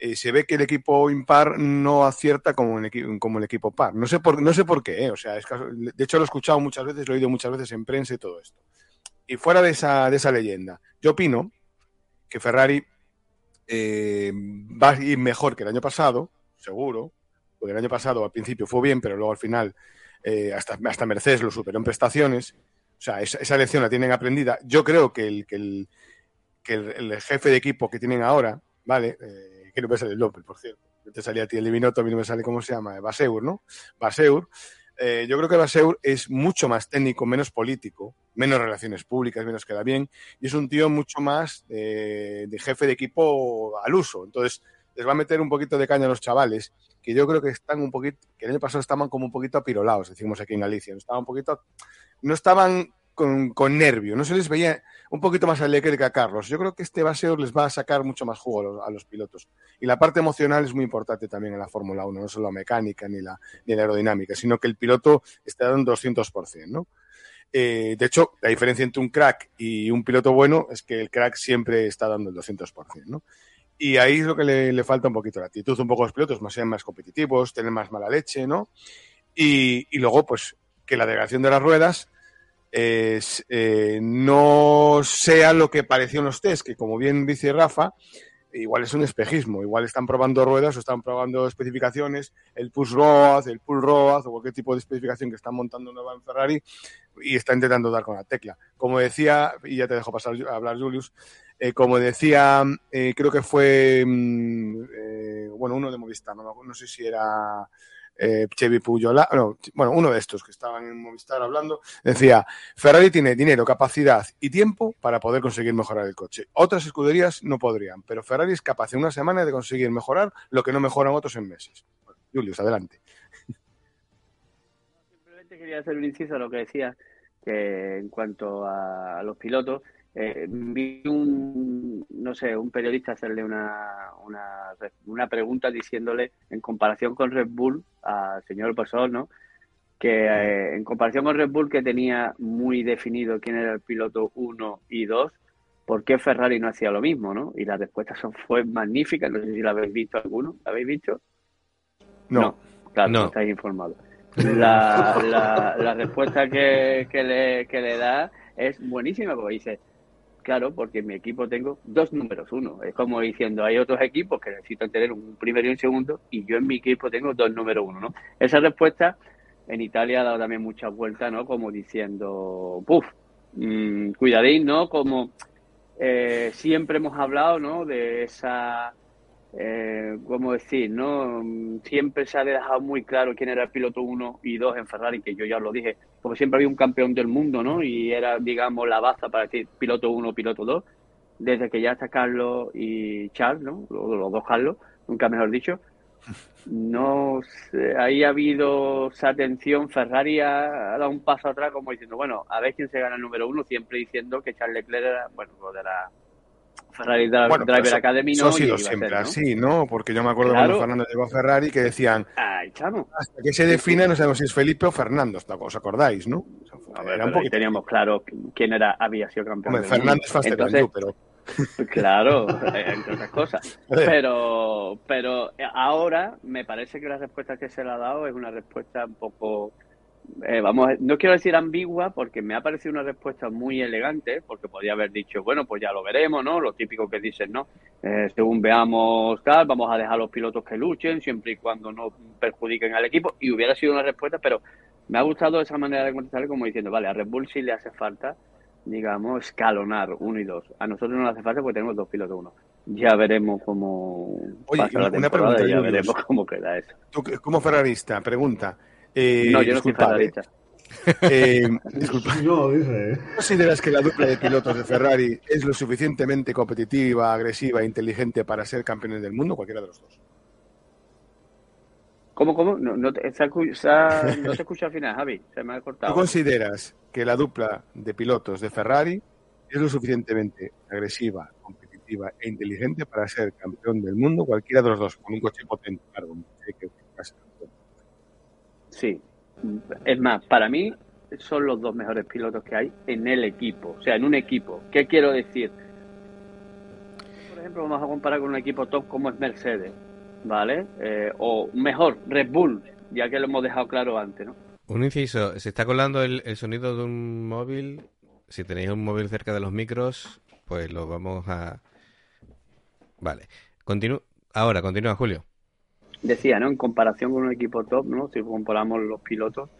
eh, se ve que el equipo impar no acierta como, el, como el equipo par. No sé por, no sé por qué, ¿eh? o sea, es de hecho lo he escuchado muchas veces, lo he oído muchas veces en prensa y todo esto. Y fuera de esa, de esa leyenda, yo opino que Ferrari eh, va a ir mejor que el año pasado, seguro, porque el año pasado al principio fue bien, pero luego al final eh, hasta, hasta Mercedes lo superó en prestaciones. O sea, esa, lección la tienen aprendida. Yo creo que el, que el, que el, jefe de equipo que tienen ahora, ¿vale? Eh, que no me sale el nombre, por cierto. Te salía a ti el Divinoto, a mí no me sale cómo se llama, Baseur, ¿no? Baseur eh, yo creo que Baseur es mucho más técnico, menos político, menos relaciones públicas, menos queda bien, y es un tío mucho más de jefe de equipo al uso. Entonces, les va a meter un poquito de caña a los chavales, que yo creo que están un poquito, que el año pasado estaban como un poquito apirolados, decimos aquí en Galicia, no estaban un poquito, no estaban con, nervio, no se les veía un poquito más alegre que a Carlos. Yo creo que este baseo les va a sacar mucho más jugo a los, pilotos. Y la parte emocional es muy importante también en la Fórmula 1, no solo la mecánica ni la, ni la aerodinámica, sino que el piloto esté dando 200%, ¿no? Eh, de hecho, la diferencia entre un crack y un piloto bueno es que el crack siempre está dando el 200%, ¿no? Y ahí es lo que le, falta un poquito la actitud, un poco los pilotos, más sean más competitivos, tener más mala leche, ¿no? Y, y luego, pues, que la degradación de las ruedas es, eh, no sea lo que pareció en los test, que como bien dice Rafa, igual es un espejismo, igual están probando ruedas o están probando especificaciones, el push ROAD, el pull ROAD o cualquier tipo de especificación que están montando nueva en Ferrari y está intentando dar con la tecla. Como decía, y ya te dejo pasar a hablar Julius, eh, como decía, eh, creo que fue, mm, eh, bueno, uno de Movistar, no, sé si era Chevy Puyola, no, bueno, uno de estos que estaban en Movistar hablando, decía, Ferrari tiene dinero, capacidad y tiempo para poder conseguir mejorar el coche. Otras escuderías no podrían, pero Ferrari es capaz en una semana de conseguir mejorar lo que no mejoran otros en meses. Julius, adelante. Simplemente quería hacer un inciso a lo que decía, que en cuanto a los pilotos, eh, vi un, no sé, un periodista hacerle una, una, una, pregunta diciéndole, en comparación con Red Bull, al señor Pasol, ¿no? Que eh, en comparación con Red Bull, que tenía muy definido quién era el piloto 1 y 2, ¿por qué Ferrari no hacía lo mismo, no? Y la respuesta fue magnífica, no sé si la habéis visto alguno, ¿la habéis visto? No. claro, no. estáis informados. La, la, la respuesta que, que, le, que le da es buenísima, porque dice, Claro, porque en mi equipo tengo dos números uno. Es como diciendo, hay otros equipos que necesitan tener un primero y un segundo, y yo en mi equipo tengo dos números uno, ¿no? Esa respuesta en Italia ha dado también muchas vueltas, ¿no? Como diciendo, puf, mmm, cuidadín, ¿no? Como eh, siempre hemos hablado, ¿no? De esa eh, ¿cómo decir? no Siempre se ha dejado muy claro quién era el piloto 1 y 2 en Ferrari, que yo ya lo dije, porque siempre había un campeón del mundo, ¿no? Y era, digamos, la baza para decir piloto 1, piloto 2. Desde que ya está Carlos y Charles, ¿no? Los, dos Carlos, nunca mejor dicho. No ahí ha habido esa atención. Ferrari ha, dado un paso atrás, como diciendo, bueno, a ver quién se gana el número uno, siempre diciendo que Charles Leclerc era, bueno, lo de la Ferrari Driver Academy no. Eso ha sido siempre así, ¿no? Porque yo me acuerdo cuando Fernando llegó a Ferrari que decían. Ay, chamo. Hasta que se define, no sabemos si es Felipe o Fernando, ¿os acordáis, no? A ver, un teníamos claro quién era, había sido campeón. Hombre, Fernando es Entonces, pero. Claro, entre otras cosas. Pero, pero ahora me parece que la respuesta que se le ha dado es una respuesta un poco eh, vamos, no quiero decir ambigua porque me ha parecido una respuesta muy elegante, porque podía haber dicho, bueno, pues ya lo veremos, ¿no? Lo típico que dicen, ¿no? Eh, según veamos tal, vamos a dejar a los pilotos que luchen, siempre y cuando no perjudiquen al equipo, y hubiera sido una respuesta, pero me ha gustado esa manera de contestar como diciendo, vale, a Red Bull sí le hace falta, digamos, escalonar uno y dos. A nosotros no le hace falta porque tenemos dos pilotos uno. Ya veremos cómo Oye, pasa una pregunta, ya veremos cómo queda eso. Tú, como ferrarista, pregunta. Eh, no, yo no soy disculpad, ferrarista. eh, disculpa. No, dice. ¿Consideras que la dupla de pilotos de Ferrari es lo suficientemente competitiva, agresiva e inteligente para ser campeones del mundo? Cualquiera de los dos. ¿Cómo, cómo? No, no, te, se ha se no te escucha al final, Javi. Se me ha ¿Tú cortado. consideras que la dupla de pilotos de Ferrari es lo suficientemente agresiva, competitiva e inteligente para ser campeón del mundo? Cualquiera de los dos, con un coche potente, claro. un coche que- que va a ser campeón. Sí. Es más, para mí son los dos mejores pilotos que hay en el equipo. O sea, en un equipo. ¿Qué quiero decir? Por ejemplo, vamos a comparar con un equipo top como es Mercedes, ¿vale? Eh, o mejor, Red Bull, ya que lo hemos dejado claro antes, ¿no? Un inciso, se está colando el, el sonido de un móvil. Si tenéis un móvil cerca de los micros, pues lo vamos a... Vale. Continu... Ahora, continúa, Julio. Decía, ¿no? En comparación con un equipo top, ¿no? Si comparamos los pilotos,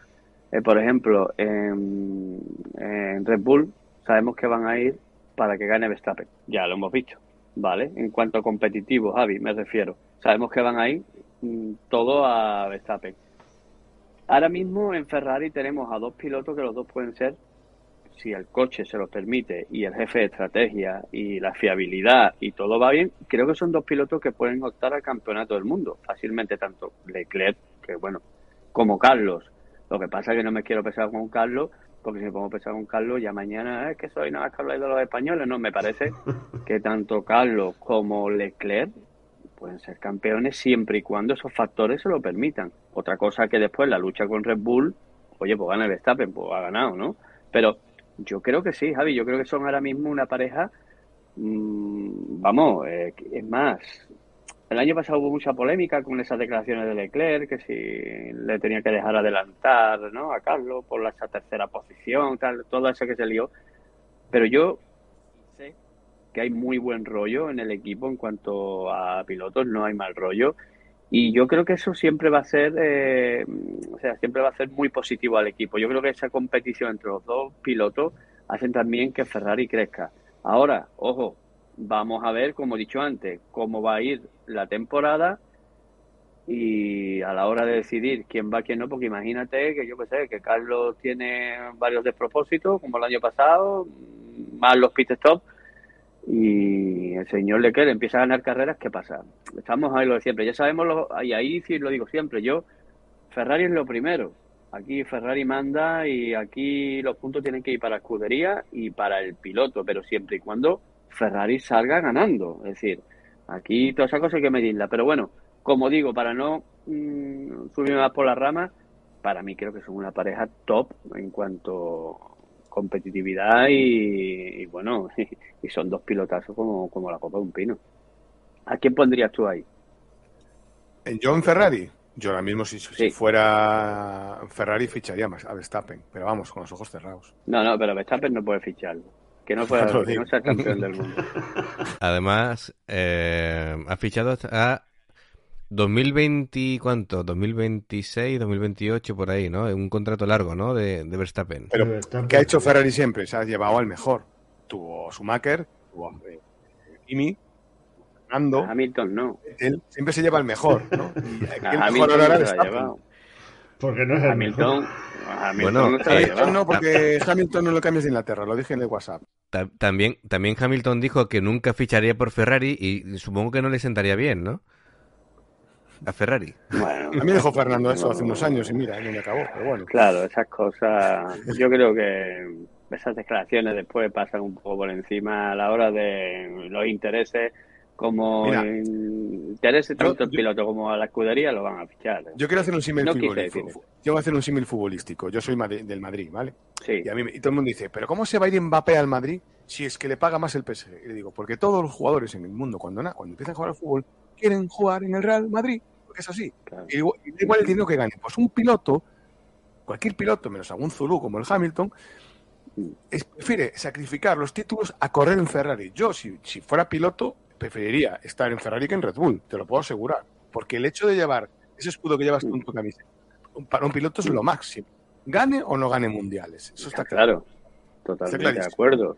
eh, por ejemplo, en, en Red Bull sabemos que van a ir para que gane Verstappen. Ya lo hemos visto, ¿vale? En cuanto a competitivo, Javi, me refiero. Sabemos que van a ir mm, todo a Verstappen. Ahora mismo en Ferrari tenemos a dos pilotos que los dos pueden ser, si el coche se lo permite y el jefe de estrategia y la fiabilidad y todo va bien, creo que son dos pilotos que pueden optar al campeonato del mundo fácilmente, tanto Leclerc, que bueno, como Carlos. Lo que pasa es que no me quiero pesar con Carlos, porque si me pongo pesar con Carlos, ya mañana es que soy nada más que habláis de los españoles. No, me parece que tanto Carlos como Leclerc pueden ser campeones siempre y cuando esos factores se lo permitan. Otra cosa que después la lucha con Red Bull, oye, pues gana Verstappen, pues ha ganado, ¿no? Pero yo creo que sí, Javi, yo creo que son ahora mismo una pareja, mm, vamos, eh, es más, el año pasado hubo mucha polémica con esas declaraciones de Leclerc, que si le tenía que dejar adelantar, ¿no? A Carlos por esa tercera posición, tal, todo eso que se lió. Pero yo sé que hay muy buen rollo en el equipo en cuanto a pilotos, no hay mal rollo. Y yo creo que eso siempre va a ser, eh, o sea, siempre va a ser muy positivo al equipo. Yo creo que esa competición entre los dos pilotos hacen también que Ferrari crezca. Ahora, ojo, vamos a ver, como he dicho antes, cómo va a ir la temporada y a la hora de decidir quién va, quién no, porque imagínate que yo qué sé, que Carlos tiene varios despropósitos, como el año pasado, más los pit stop, y el señor Leclerc empieza a ganar carreras, ¿qué pasa? Estamos ahí lo de siempre, ya sabemos, lo, y ahí sí lo digo siempre, yo, Ferrari es lo primero, aquí Ferrari manda y aquí los puntos tienen que ir para la escudería y para el piloto, pero siempre y cuando Ferrari salga ganando, es decir, aquí toda esa cosa hay que medirla, pero bueno, como digo, para no mmm, subirme más por las ramas, para mí creo que son una pareja top en cuanto competitividad y, y bueno, y, son dos pilotazos como, como la copa de un pino. ¿A quién pondrías tú ahí? ¿En John Ferrari? Yo ahora mismo, si, sí. si, fuera Ferrari, ficharía más a Verstappen, pero vamos, con los ojos cerrados. No, no, pero Verstappen no puede ficharlo. Que no, fuera, que no sea campeón del mundo. Además, eh, ha fichado a 2020, ¿cuánto? 2026, 2028, por ahí, ¿no? Un contrato largo, ¿no? De, de Verstappen. Pero, ¿qué ha hecho Ferrari siempre? Se ha llevado al mejor. Tuvo Schumacher, tuvo eh, Kimi, Fernando. Hamilton no. Él siempre se lleva al mejor, ¿no? Y el Hamilton mejor ahora no se ha llevado. Porque no es el Hamilton. mejor. Hamilton bueno, no, porque Hamilton no lo cambias de Inglaterra, lo dije en el WhatsApp. También, también Hamilton dijo que nunca ficharía por Ferrari y supongo que no le sentaría bien, ¿no? A Ferrari. Bueno, a mí dejó Fernando eso hace unos años y mira, me acabó, pero bueno. Claro, esas cosas, yo creo que esas declaraciones después pasan un poco por encima a la hora de los intereses, como Mira, intereses tanto el piloto como a la escudería lo van a fichar. Yo quiero hacer un símil No futbolístico. Yo voy a hacer un símil futbolístico. Yo soy Madri- del Madrid, ¿vale? Sí. Y, a mí, y todo el mundo dice, ¿pero cómo se va a ir Mbappé al Madrid si es que le paga más el PSG? Y le digo, porque todos los jugadores en el mundo, cuando, na- cuando empiezan a jugar al fútbol, quieren jugar en el Real Madrid, porque es así. Claro. Y igual, igual el dinero que gane. Pues un piloto cualquier piloto, menos algún Zulu como el Hamilton, prefiere sacrificar los títulos a correr en Ferrari. Yo, si, si fuera piloto, preferiría estar en Ferrari que en Red Bull, te lo puedo asegurar. Porque el hecho de llevar ese escudo que llevas tú en tu camisa, para un piloto es lo máximo. Gane o no gane mundiales. Eso está claro. Totalmente de acuerdo.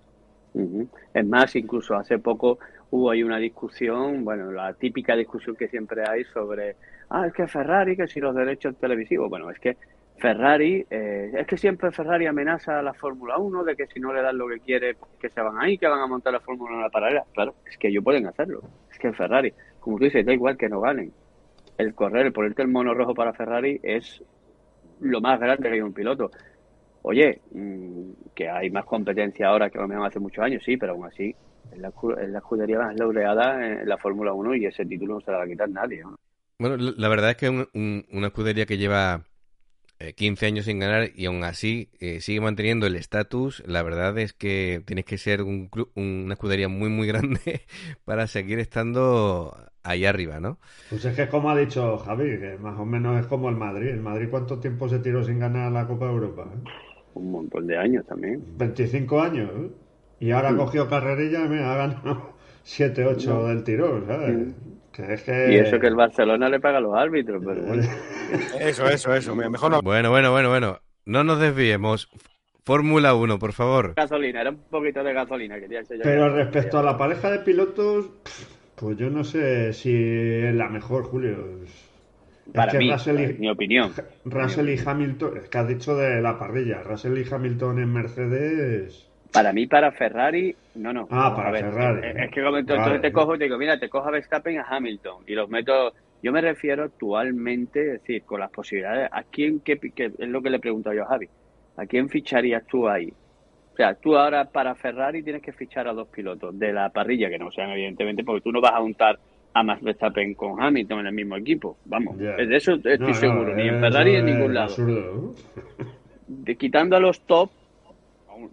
Es más, incluso hace poco hubo ahí una discusión, bueno, la típica discusión que siempre hay sobre, ah, es que Ferrari, que si los derechos televisivos, bueno, es que Ferrari, eh, es que siempre Ferrari amenaza a la Fórmula 1 de que si no le dan lo que quiere, que se van ahí, que van a montar la Fórmula 1 en la paralela. Claro, es que ellos pueden hacerlo. Es que Ferrari, como tú dices, da igual que no ganen. El correr, el ponerte el mono rojo para Ferrari es lo más grande que hay un piloto. Oye, mm, que hay más competencia ahora que lo mismo hace muchos años, sí, pero aún así es la, la escudería más laureada en la Fórmula 1 y ese título no se la va a quitar nadie. Bueno, la verdad es que es una escudería que lleva 15 eh, años sin ganar y aún así eh, sigue manteniendo el estatus, la verdad es que tienes que ser un club, una escudería muy, muy grande para seguir estando ahí arriba, ¿no? Pues es que como ha dicho Javi, que más o menos es como el Madrid. ¿El Madrid cuánto tiempo se tiró sin ganar la Copa de Europa? Eh? Un montón de años también. 25 años. Y ahora ha cogió carrerilla y me ha ganado 7, 8 del tirón, ¿sabes? Y eso que el Barcelona le paga a los árbitros, pero bueno. eso, eso, eso. Mejor no. Bueno, bueno, bueno, bueno. No nos desviemos. Fórmula 1, por favor. Gasolina, era un poquito de gasolina. Pero respecto a la pareja de pilotos, pues yo no sé si es la mejor, Julio. Para mí, mi opinión. Russell y Hamilton, es que has dicho de la parrilla. Russell y Hamilton en Mercedes para mí, para Ferrari, no, no. Ah, para Ferrari. Es, que entonces te cojo y te digo, mira, te cojo a Verstappen a Hamilton y los meto. Yo me refiero actualmente, es decir, con las posibilidades. ¿A quién, qué, es lo que le pregunto yo a Javi? ¿A quién ficharías tú ahí? O sea, tú ahora para Ferrari tienes que fichar a dos pilotos de la parrilla, que no sean evidentemente, porque tú no vas a juntar a Max Verstappen con Hamilton en el mismo equipo. Vamos, de eso estoy seguro, ni en Ferrari ni en ningún lado. De, quitando a los top,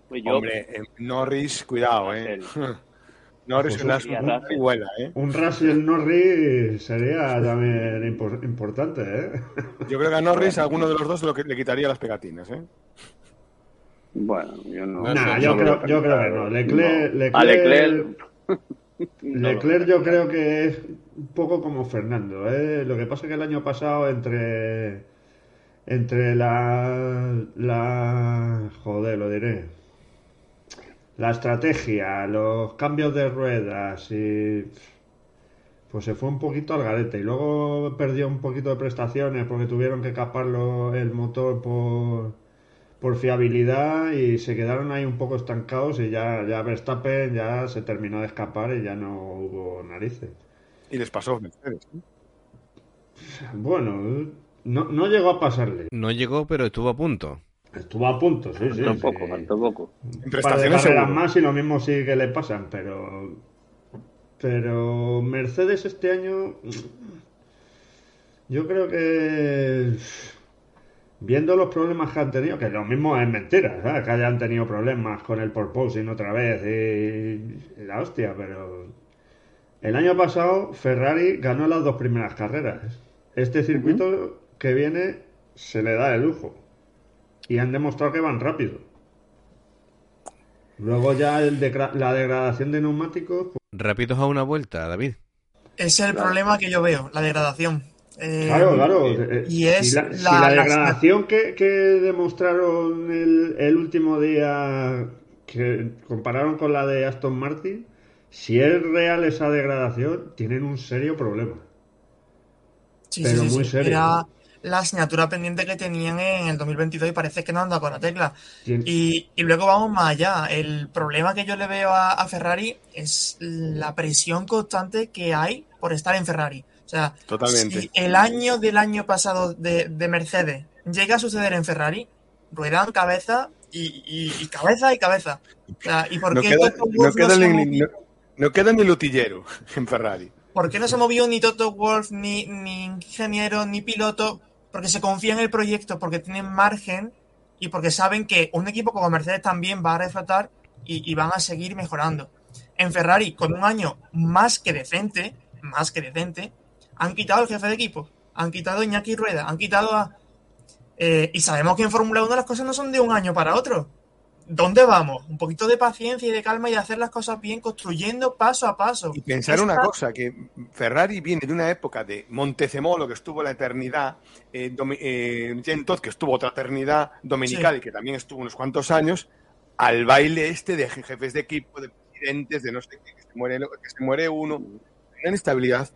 pues Hombre, eh, Norris, cuidado, ¿eh? Norris pues es una buena, ¿eh? Un Russell Norris sería también importante, ¿eh? Yo creo que a Norris alguno de los dos lo que le quitaría las pegatinas, ¿eh? Bueno, yo no. Nah, yo, creo, yo creo que no. Leclerc, Leclerc, a Leclerc. Leclerc yo creo que es un poco como Fernando, ¿eh? Lo que pasa es que el año pasado entre entre la la joder, lo diré la estrategia, los cambios de ruedas y pues se fue un poquito al garete y luego perdió un poquito de prestaciones porque tuvieron que caparlo el motor por, por fiabilidad y se quedaron ahí un poco estancados y ya, ya Verstappen ya se terminó de escapar y ya no hubo narices. Y les pasó Mercedes. Bueno, no, no llegó a pasarle. No llegó, pero estuvo a punto. Estuvo a punto, sí, sí. Tampoco, sí. poco. Un par de carreras más y lo mismo sí que le pasan, pero. Pero Mercedes este año. Yo creo que. Viendo los problemas que han tenido, que lo mismo es mentira, ¿sabes? Que hayan tenido problemas con el porposing otra vez y, la hostia, pero. El año pasado Ferrari ganó las dos primeras carreras. Este circuito que viene se le da de lujo y han demostrado que van rápido. Luego ya el la degradación de neumáticos. Pues Rápidos a una vuelta, David. Ese es el problema que yo veo, la degradación. Eh, claro, claro. Y es la, la, degradación que, demostraron el, el, último día, que compararon con la de Aston Martin, si es real esa degradación, tienen un serio problema. Sí, Pero muy serio la asignatura pendiente que tenían en el 2022 y parece que no anda con la tecla. Y, luego vamos más allá. El problema que yo le veo a, Ferrari es la presión constante que hay por estar en Ferrari. O sea, si el año del año pasado de, Mercedes llega a suceder en Ferrari, ruedan cabeza y, cabeza y cabeza. ¿y por no qué queda, no, queda ni, lutillero en Ferrari. ¿Por qué no se movió ni Toto Wolf, ni, ni ingeniero, ni piloto porque se confía en el proyecto, porque tienen margen y porque saben que un equipo como Mercedes también va a reflotar y, van a seguir mejorando. En Ferrari, con un año más que decente, más que decente, han quitado al jefe de equipo, han quitado a Iñaki Rueda, han quitado a... Eh, y sabemos que en Fórmula 1 las cosas no son de un año para otro. ¿Dónde vamos? Un poquito de paciencia y de calma y hacer las cosas bien, construyendo paso a paso. Y pensar una cosa, que Ferrari viene de una época de Montezemolo, que estuvo la eternidad, eh, eh que estuvo otra eternidad, Dominicali, que también estuvo unos cuantos años, al baile este de jefes de equipo, de presidentes, de no sé qué, que se muere, que se muere uno, una inestabilidad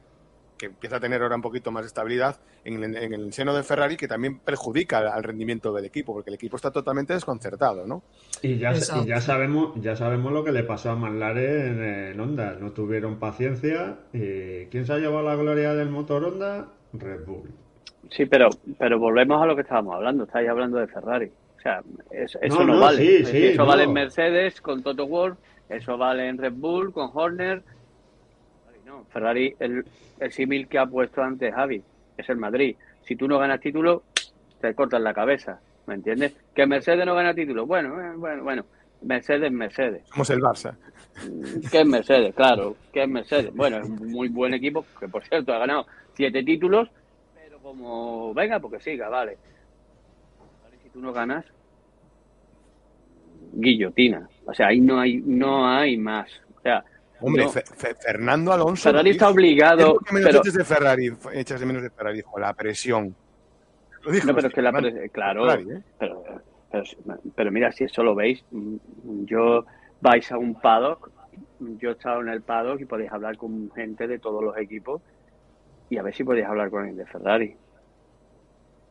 que empieza a tener ahora un poquito más de estabilidad en el, seno de Ferrari, que también perjudica al, rendimiento del equipo, porque el equipo está totalmente desconcertado, ¿no? Y ya, ya sabemos ya sabemos lo que le pasó a McLaren en, Honda. No tuvieron paciencia. Y ¿Quién se ha llevado la gloria del motor Honda? Red Bull. Sí, pero, pero volvemos a lo que estábamos hablando. Estáis hablando de Ferrari. O sea, eso, no, vale. eso vale en Mercedes con Toto Wolff, eso vale en Red Bull con Horner Ferrari, el, el símil que ha puesto antes Javi, es el Madrid. Si tú no ganas título, te cortas la cabeza, ¿me entiendes? Que Mercedes no gana título, bueno, eh, bueno, bueno, Mercedes, Mercedes. Somos el Barça. Mm, ¿Qué es Mercedes? Claro, ¿qué es Mercedes? Bueno, es un muy buen equipo, que por cierto ha ganado siete títulos, pero como venga, porque siga, vale. Si tú no ganas, guillotina. O sea, ahí no hay, no hay más. O sea, Hombre, Fernando Alonso. Ferrari está obligado. ¿Qué menos pero... de Ferrari? Echas de menos de Ferrari, dijo, la presión. Lo dijo, no, pero es que la presión. Claro. ¿eh? pero, pero, mira, si eso lo veis, yo vais a un paddock, yo he estado en el paddock y podéis hablar con gente de todos los equipos y a ver si podéis hablar con el de Ferrari.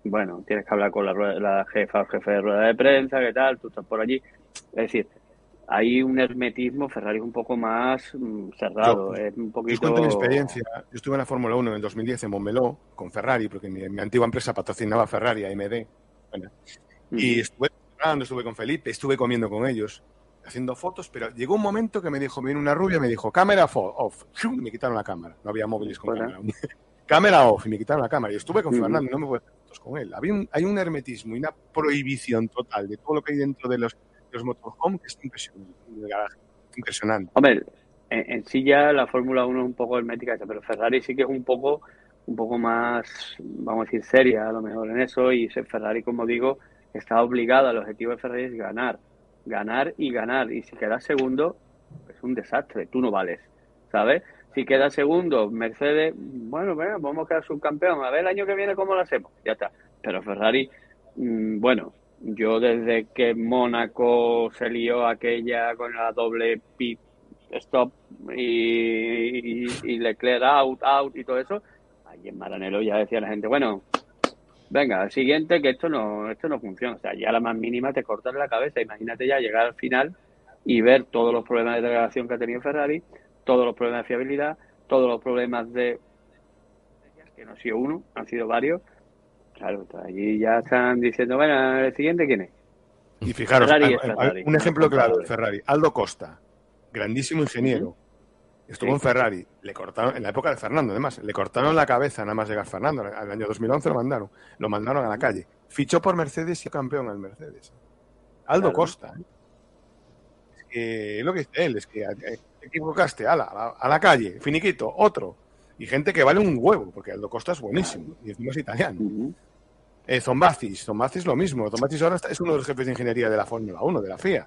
Bueno, tienes que hablar con la, la jefa o jefe de rueda de prensa, ¿qué tal? Tú estás por allí. Es decir, hay un hermetismo, Ferrari es un poco más mm, cerrado, es un poquito... Yo cuento mi experiencia, yo estuve en la Fórmula 1 en el 2010 en Montmeló con Ferrari, porque mi, antigua empresa patrocinaba Ferrari, AMD, y estuve estuve con Felipe, estuve comiendo con ellos, haciendo fotos, pero llegó un momento que me dijo, viene una rubia, me dijo, cámara off, y me quitaron la cámara, no había móviles con cámara. cámara off, y me quitaron la cámara, y estuve con Fernando, no me voy a hacer fotos con él. Había hay un hermetismo y una prohibición total de todo lo que hay dentro de los los motorhome, que es impresionante. impresionante. Hombre, en, sí ya la Fórmula 1 es un poco hermética, pero Ferrari sí que es un poco un poco más, vamos a decir, seria a lo mejor en eso y Ferrari, como digo, está obligado, el objetivo de Ferrari es ganar, ganar y ganar y si queda segundo es un desastre, tú no vales, ¿sabes? Si queda segundo Mercedes, bueno, bueno, vamos a quedar subcampeón, a ver el año que viene cómo lo hacemos, ya está, pero Ferrari, mm, bueno, yo desde que Mónaco se lió aquella con la doble pit stop y, y, Leclerc out, out y todo eso, ahí en Maranelo ya decía la gente, bueno, venga, el siguiente que esto no, esto no funciona. O sea, ya la más mínima te cortan la cabeza. Imagínate ya llegar al final y ver todos los problemas de degradación que ha tenido Ferrari, todos los problemas de fiabilidad, todos los problemas de que no ha sido uno, han sido varios, Claro, allí ya están diciendo, bueno, el siguiente quién es. Y fijaros, un ejemplo claro de Ferrari, Aldo Costa, grandísimo ingeniero, estuvo en Ferrari, le cortaron, en la época de Fernando además, le cortaron la cabeza nada más llegar Fernando, al año 2011 lo mandaron, lo mandaron a la calle, fichó por Mercedes y campeón al Mercedes. Aldo Costa. ¿eh? Es que lo que dice él, es que te equivocaste, a la, a la calle, finiquito, otro. Y gente que vale un huevo, porque Aldo Costa es buenísimo, y encima es italiano. Eh, Zombazis, Zombazis lo mismo. Zombazis ahora es uno de los jefes de ingeniería de la Fórmula 1, de la FIA.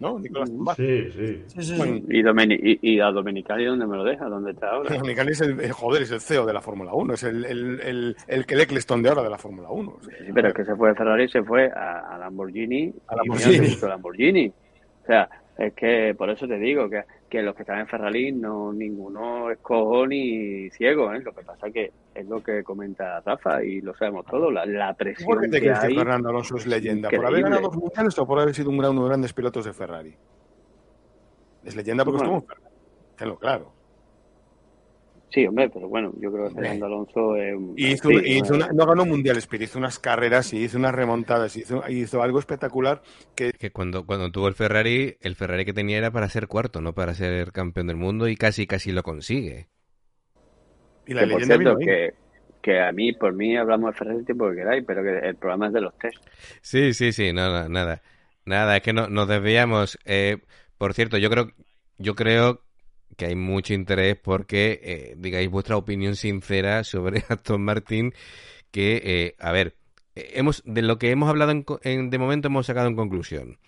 ¿No? Nicolás Zombazis. Sí, sí. y, Domeni y, a Domenicali, ¿dónde me lo deja? ¿Dónde está ahora? Domenicali es el, joder, es el CEO de la Fórmula 1, es el, el, el, el que Eccleston de ahora de la Fórmula 1. Sí, pero es que se fue de Ferrari, se fue a, Lamborghini. A Lamborghini. A Lamborghini. O sea, es que por eso te digo que, que los que están en Ferrari no ninguno es cojo ni ciego, ¿eh? Lo que pasa que es lo que comenta Rafa y lo sabemos todos, la, la presión ¿Por qué te crees que Fernando Alonso es leyenda? ¿Por haber ganado dos mundiales o por haber sido un gran, uno de los grandes pilotos de Ferrari? Es leyenda porque estuvo en Ferrari. Tenlo claro. Sí, hombre, pero bueno, yo creo que Fernando Alonso es hizo, no ganó mundiales, pero hizo unas carreras y hizo unas remontadas, hizo, hizo algo espectacular que... que cuando, cuando tuvo el Ferrari, el Ferrari que tenía era para ser cuarto, no para ser campeón del mundo y casi casi lo consigue. Y la que, leyenda por cierto, que, que a mí, por mí, hablamos de Ferrari el tiempo que queráis, pero que el programa es de los test. Sí, sí, sí, nada, nada. Nada, es que no, nos desviamos. Eh, por cierto, yo creo, yo creo que hay mucho interés porque eh, digáis vuestra opinión sincera sobre Aston Martin, que, eh, a ver, hemos, de lo que hemos hablado en, de momento hemos sacado en conclusión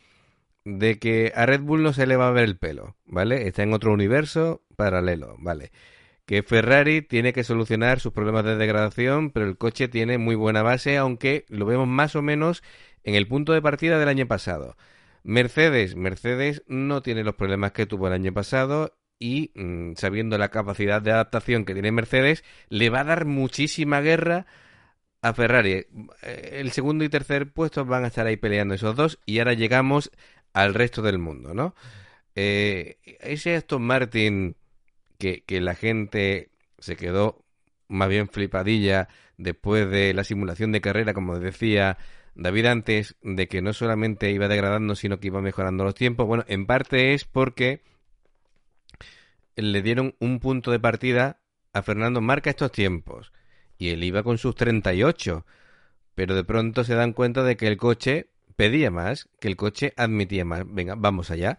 de que a Red Bull no se le va a ver el pelo, ¿vale? Está en otro universo paralelo, ¿vale? Que Ferrari tiene que solucionar sus problemas de degradación, pero el coche tiene muy buena base, aunque lo vemos más o menos en el punto de partida del año pasado. Mercedes, Mercedes no tiene los problemas que tuvo el año pasado y mm, sabiendo la capacidad de adaptación que tiene Mercedes, le va a dar muchísima guerra a Ferrari. Eh, el segundo y tercer puesto van a estar ahí peleando esos dos y ahora llegamos al resto del mundo, ¿no? Eh, ese Aston Martin que, que la gente se quedó más bien flipadilla después de la simulación de carrera, como decía David antes, de que no solamente iba degradando, sino que iba mejorando los tiempos. Bueno, en parte es porque le dieron un punto de partida a Fernando, marca estos tiempos. Y él iba con sus 38. Pero de pronto se dan cuenta de que el coche pedía más, que el coche admitía más. Venga, vamos allá.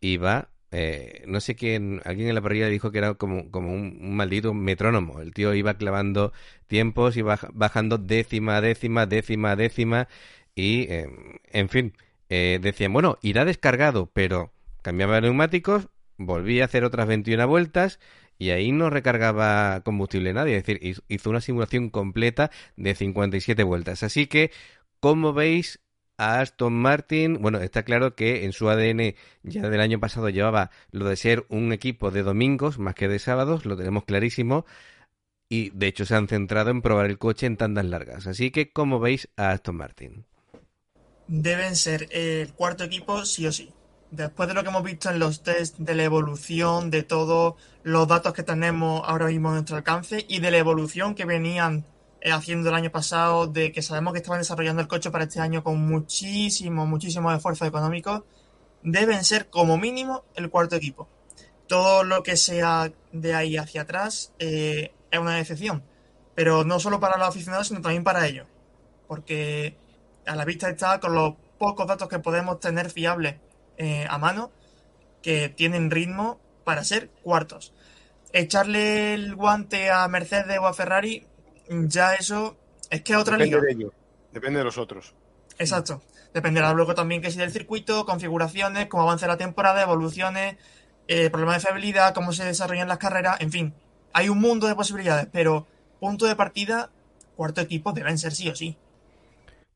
Y va, eh, no sé quién, alguien en la parrilla dijo que era como, como un, maldito metrónomo. El tío iba clavando tiempos, y bajando décima, décima, décima, décima. Y, em, en fin, eh, decían, bueno, irá descargado, pero cambiaba neumáticos, volvía a hacer otras 21 vueltas y ahí no recargaba combustible nadie, es decir, hizo una simulación completa de 57 vueltas. Así que, como veis, a Aston Martin, bueno, está claro que en su ADN ya del año pasado llevaba lo de ser un equipo de domingos más que de sábados, lo tenemos clarísimo, y de hecho se han centrado en probar el coche en tandas largas. Así que, ¿cómo veis a Aston Martin? Deben ser el cuarto equipo sí o sí después de lo que hemos visto en los test de la evolución, de todos los datos que tenemos ahora mismo a nuestro alcance y de la evolución que venían eh, haciendo el año pasado, de que sabemos que estaban desarrollando el coche para este año con muchísimo, muchísimo esfuerzo económico, deben ser como mínimo el cuarto equipo. Todo lo que sea de ahí hacia atrás eh, es una decepción, pero no solo para los aficionados, sino también para ellos, porque a la vista está con los pocos datos que podemos tener fiables eh, a mano que tienen ritmo para ser cuartos. Echarle el guante a Mercedes o a Ferrari, ya eso es que otra Depende liga. De ello. Depende de los otros. Exacto. Dependerá luego también que si del circuito, configuraciones, cómo avance la temporada, evoluciones, eh, problemas de fiabilidad, cómo se desarrollan las carreras, en fin. Hay un mundo de posibilidades, pero punto de partida, cuarto equipo deben ser sí o sí.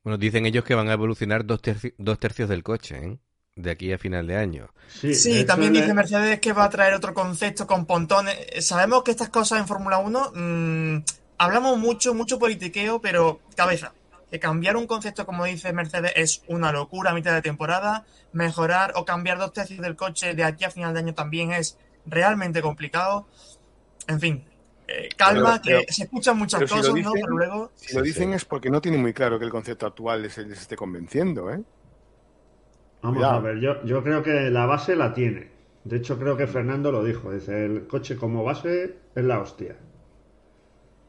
Bueno, dicen ellos que van a evolucionar dos, dos tercios del coche, ¿eh? De aquí a final de año. Sí, también dice Mercedes que va a traer otro concepto con pontones. Sabemos que estas cosas en Fórmula 1 mmm, hablamos mucho, mucho politiqueo, pero cabeza. Que cambiar un concepto, como dice Mercedes, es una locura a mitad de temporada. Mejorar o cambiar dos tercios del coche de aquí a final de año también es realmente complicado. En fin, eh, calma, pero, pero, que se escuchan muchas cosas, si dicen, ¿no? Pero luego. Si lo dicen es porque no tienen muy claro que el concepto actual les, les esté convenciendo, ¿eh? Vamos Cuidado. a ver, yo, yo creo que la base la tiene. De hecho, creo que Fernando lo dijo. Dice, el coche como base es la hostia.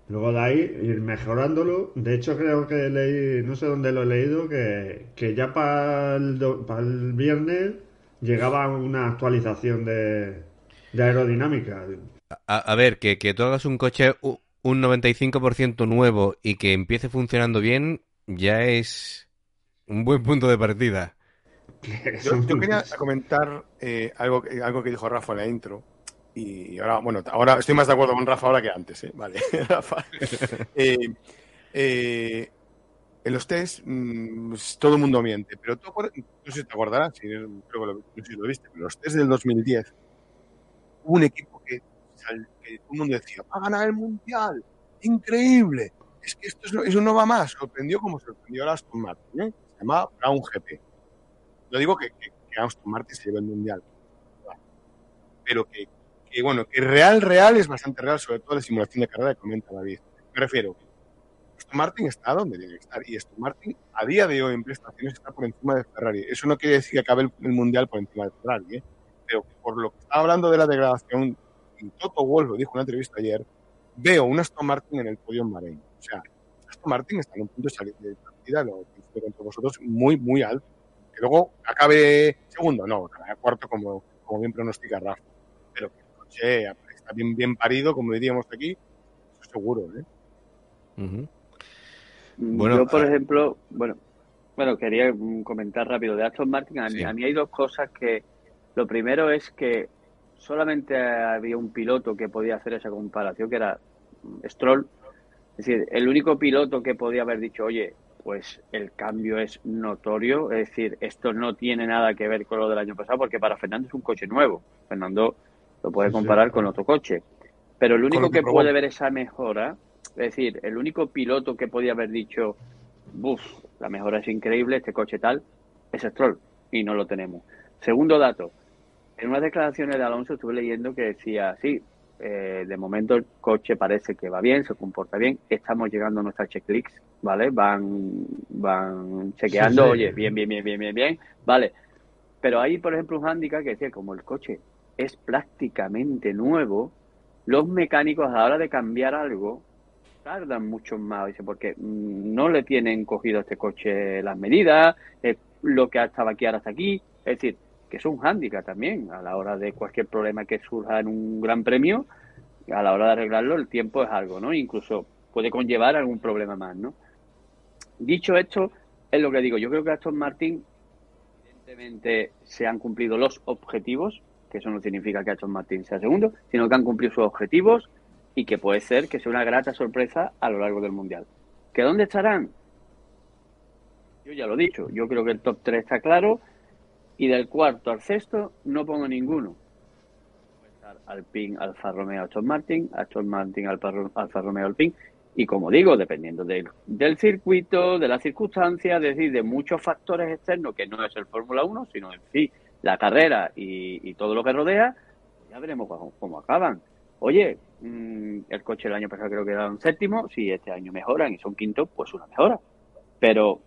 Luego de ahí ir mejorándolo. De hecho, creo que leí, no sé dónde lo he leído, que, que ya para el, para el viernes llegaba una actualización de, de aerodinámica. A, a, ver, que, que tú hagas un coche un 95% nuevo y que empiece funcionando bien, ya es un buen punto de partida. Yo, yo quería comentar eh, algo, algo que dijo Rafa en la intro. Y ahora, bueno, ahora estoy más de acuerdo con Rafa ahora que antes, ¿eh? Vale, Rafa. Eh, eh, en los test, mmm, todo el mundo miente, pero tú, no sé si te acordarás, si, creo que lo, no sé si lo viste, pero los test del 2010 hubo un equipo que, que todo el mundo decía, va a ganar el Mundial, increíble, es que esto es, eso no va más, sorprendió como sorprendió a Aston Martin, ¿eh? se llamaba Brown GP. No digo que, que, que Aston Martin se lleve el Mundial, pero que, que, bueno, que real, real es bastante real, sobre todo la simulación de carrera que comenta David. Me refiero, Aston Martin está donde tiene que estar y Aston Martin a día de hoy en prestaciones está por encima de Ferrari. Eso no quiere decir que acabe el, el Mundial por encima de Ferrari, ¿eh? pero por lo que estaba hablando de la degradación, y Toto Wolff lo dijo en una entrevista ayer, veo un Aston Martin en el podio en Bahrein. O sea, Aston Martin está en un punto de salida de partida, lo que con vosotros, muy, muy alto. Que luego acabe segundo, no, acabe cuarto como, como bien pronostica Rafa. Pero que el coche está bien, bien parido, como diríamos aquí, eso seguro, ¿eh? Uh -huh. Bueno, yo, por ejemplo, bueno, bueno, quería comentar rápido de Aston Martin. A, a mí hay dos cosas que. Lo primero es que solamente había un piloto que podía hacer esa comparación, que era Stroll. Es decir, el único piloto que podía haber dicho, oye, pues el cambio es notorio. Es decir, esto no tiene nada que ver con lo del año pasado, porque para Fernando es un coche nuevo. Fernando lo puede comparar con otro coche. Pero el único que puede ver esa mejora, es decir, el único piloto que podía haber dicho, buf, la mejora es increíble, este coche tal, es Stroll. Y no lo tenemos. Segundo dato, en unas declaraciones de Alonso estuve leyendo que decía, sí, eh, de momento el coche parece que va bien, se comporta bien, estamos llegando a nuestras checklists, ¿vale? Van, van chequeando, oye, bien, bien, bien, bien, bien, bien, vale. Pero hay, por ejemplo, un handicap que decía, como el coche es prácticamente nuevo, los mecánicos a la hora de cambiar algo tardan mucho más, dice, porque mm, no le tienen cogido a este coche las medidas, lo que estaba aquí ahora hasta aquí, es decir, que es un hándicap también a la hora de cualquier problema que surja en un gran premio, a la hora de arreglarlo el tiempo es algo, ¿no? Incluso puede conllevar algún problema más, ¿no? Dicho esto, es lo que digo, yo creo que Aston Martin evidentemente se han cumplido los objetivos, que eso no significa que Aston Martin sea segundo, sino que han cumplido sus objetivos y que puede ser que sea una grata sorpresa a lo largo del Mundial. ¿Que dónde estarán? Yo ya lo he dicho, yo creo que el top 3 está claro, y del cuarto al sexto no pongo ninguno. Alpine, Alfa Romeo, Aston Martin, Aston Martin, Alfa, Alfa Romeo, Alpine. Y como digo, dependiendo del, del circuito, de las circunstancias, es decir, de muchos factores externos que no es el Fórmula 1, sino en sí la carrera y, todo lo que rodea, ya veremos cómo, acaban. Oye, mm, el coche el año pasado creo que era un séptimo, si este año mejoran y son quintos, pues una mejora. Pero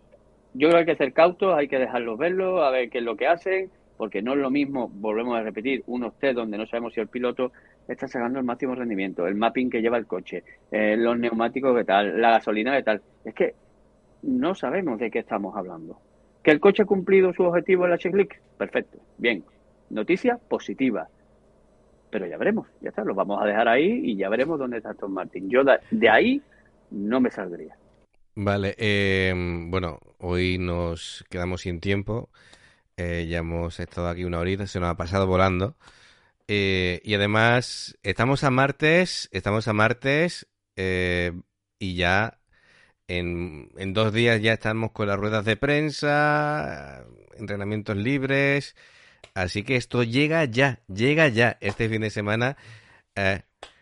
yo creo que hay que ser cautos, hay que dejarlos verlos, a ver qué es lo que hacen, porque no es lo mismo, volvemos a repetir, unos test donde no sabemos si el piloto está sacando el máximo rendimiento, el mapping que lleva el coche, eh, los neumáticos que tal, la gasolina que tal. Es que no sabemos de qué estamos hablando. ¿Que el coche ha cumplido su objetivo en la checklist? Perfecto, bien. Noticia positiva. Pero ya veremos, ya está, lo vamos a dejar ahí y ya veremos dónde está Tom Martin. Yo de ahí no me saldría. Vale, eh, bueno, hoy nos quedamos sin tiempo. Eh, ya hemos estado aquí una horita, se nos ha pasado volando. Eh, y además, estamos a martes, estamos a martes y ya en, en, dos días ya estamos con las ruedas de prensa, entrenamientos libres. Así que esto llega ya, llega ya este fin de semana.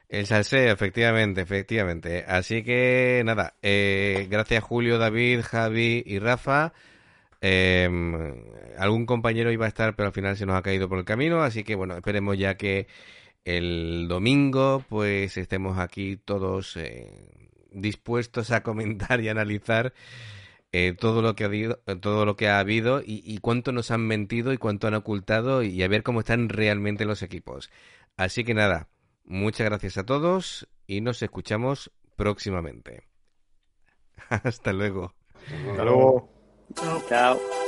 El salseo, efectivamente, efectivamente. Así que nada, eh, gracias Julio, David, Javi y Rafa. Em, algún compañero iba a estar, pero al final se nos ha caído por el camino, así que bueno, esperemos ya que el domingo pues estemos aquí todos eh, dispuestos a comentar y analizar eh, todo lo que ha habido, todo lo que ha habido y, cuánto nos han mentido y cuánto han ocultado y a ver cómo están realmente los equipos. Así que nada, Muchas gracias a todos y nos escuchamos próximamente. Hasta luego. Hasta luego. Chao.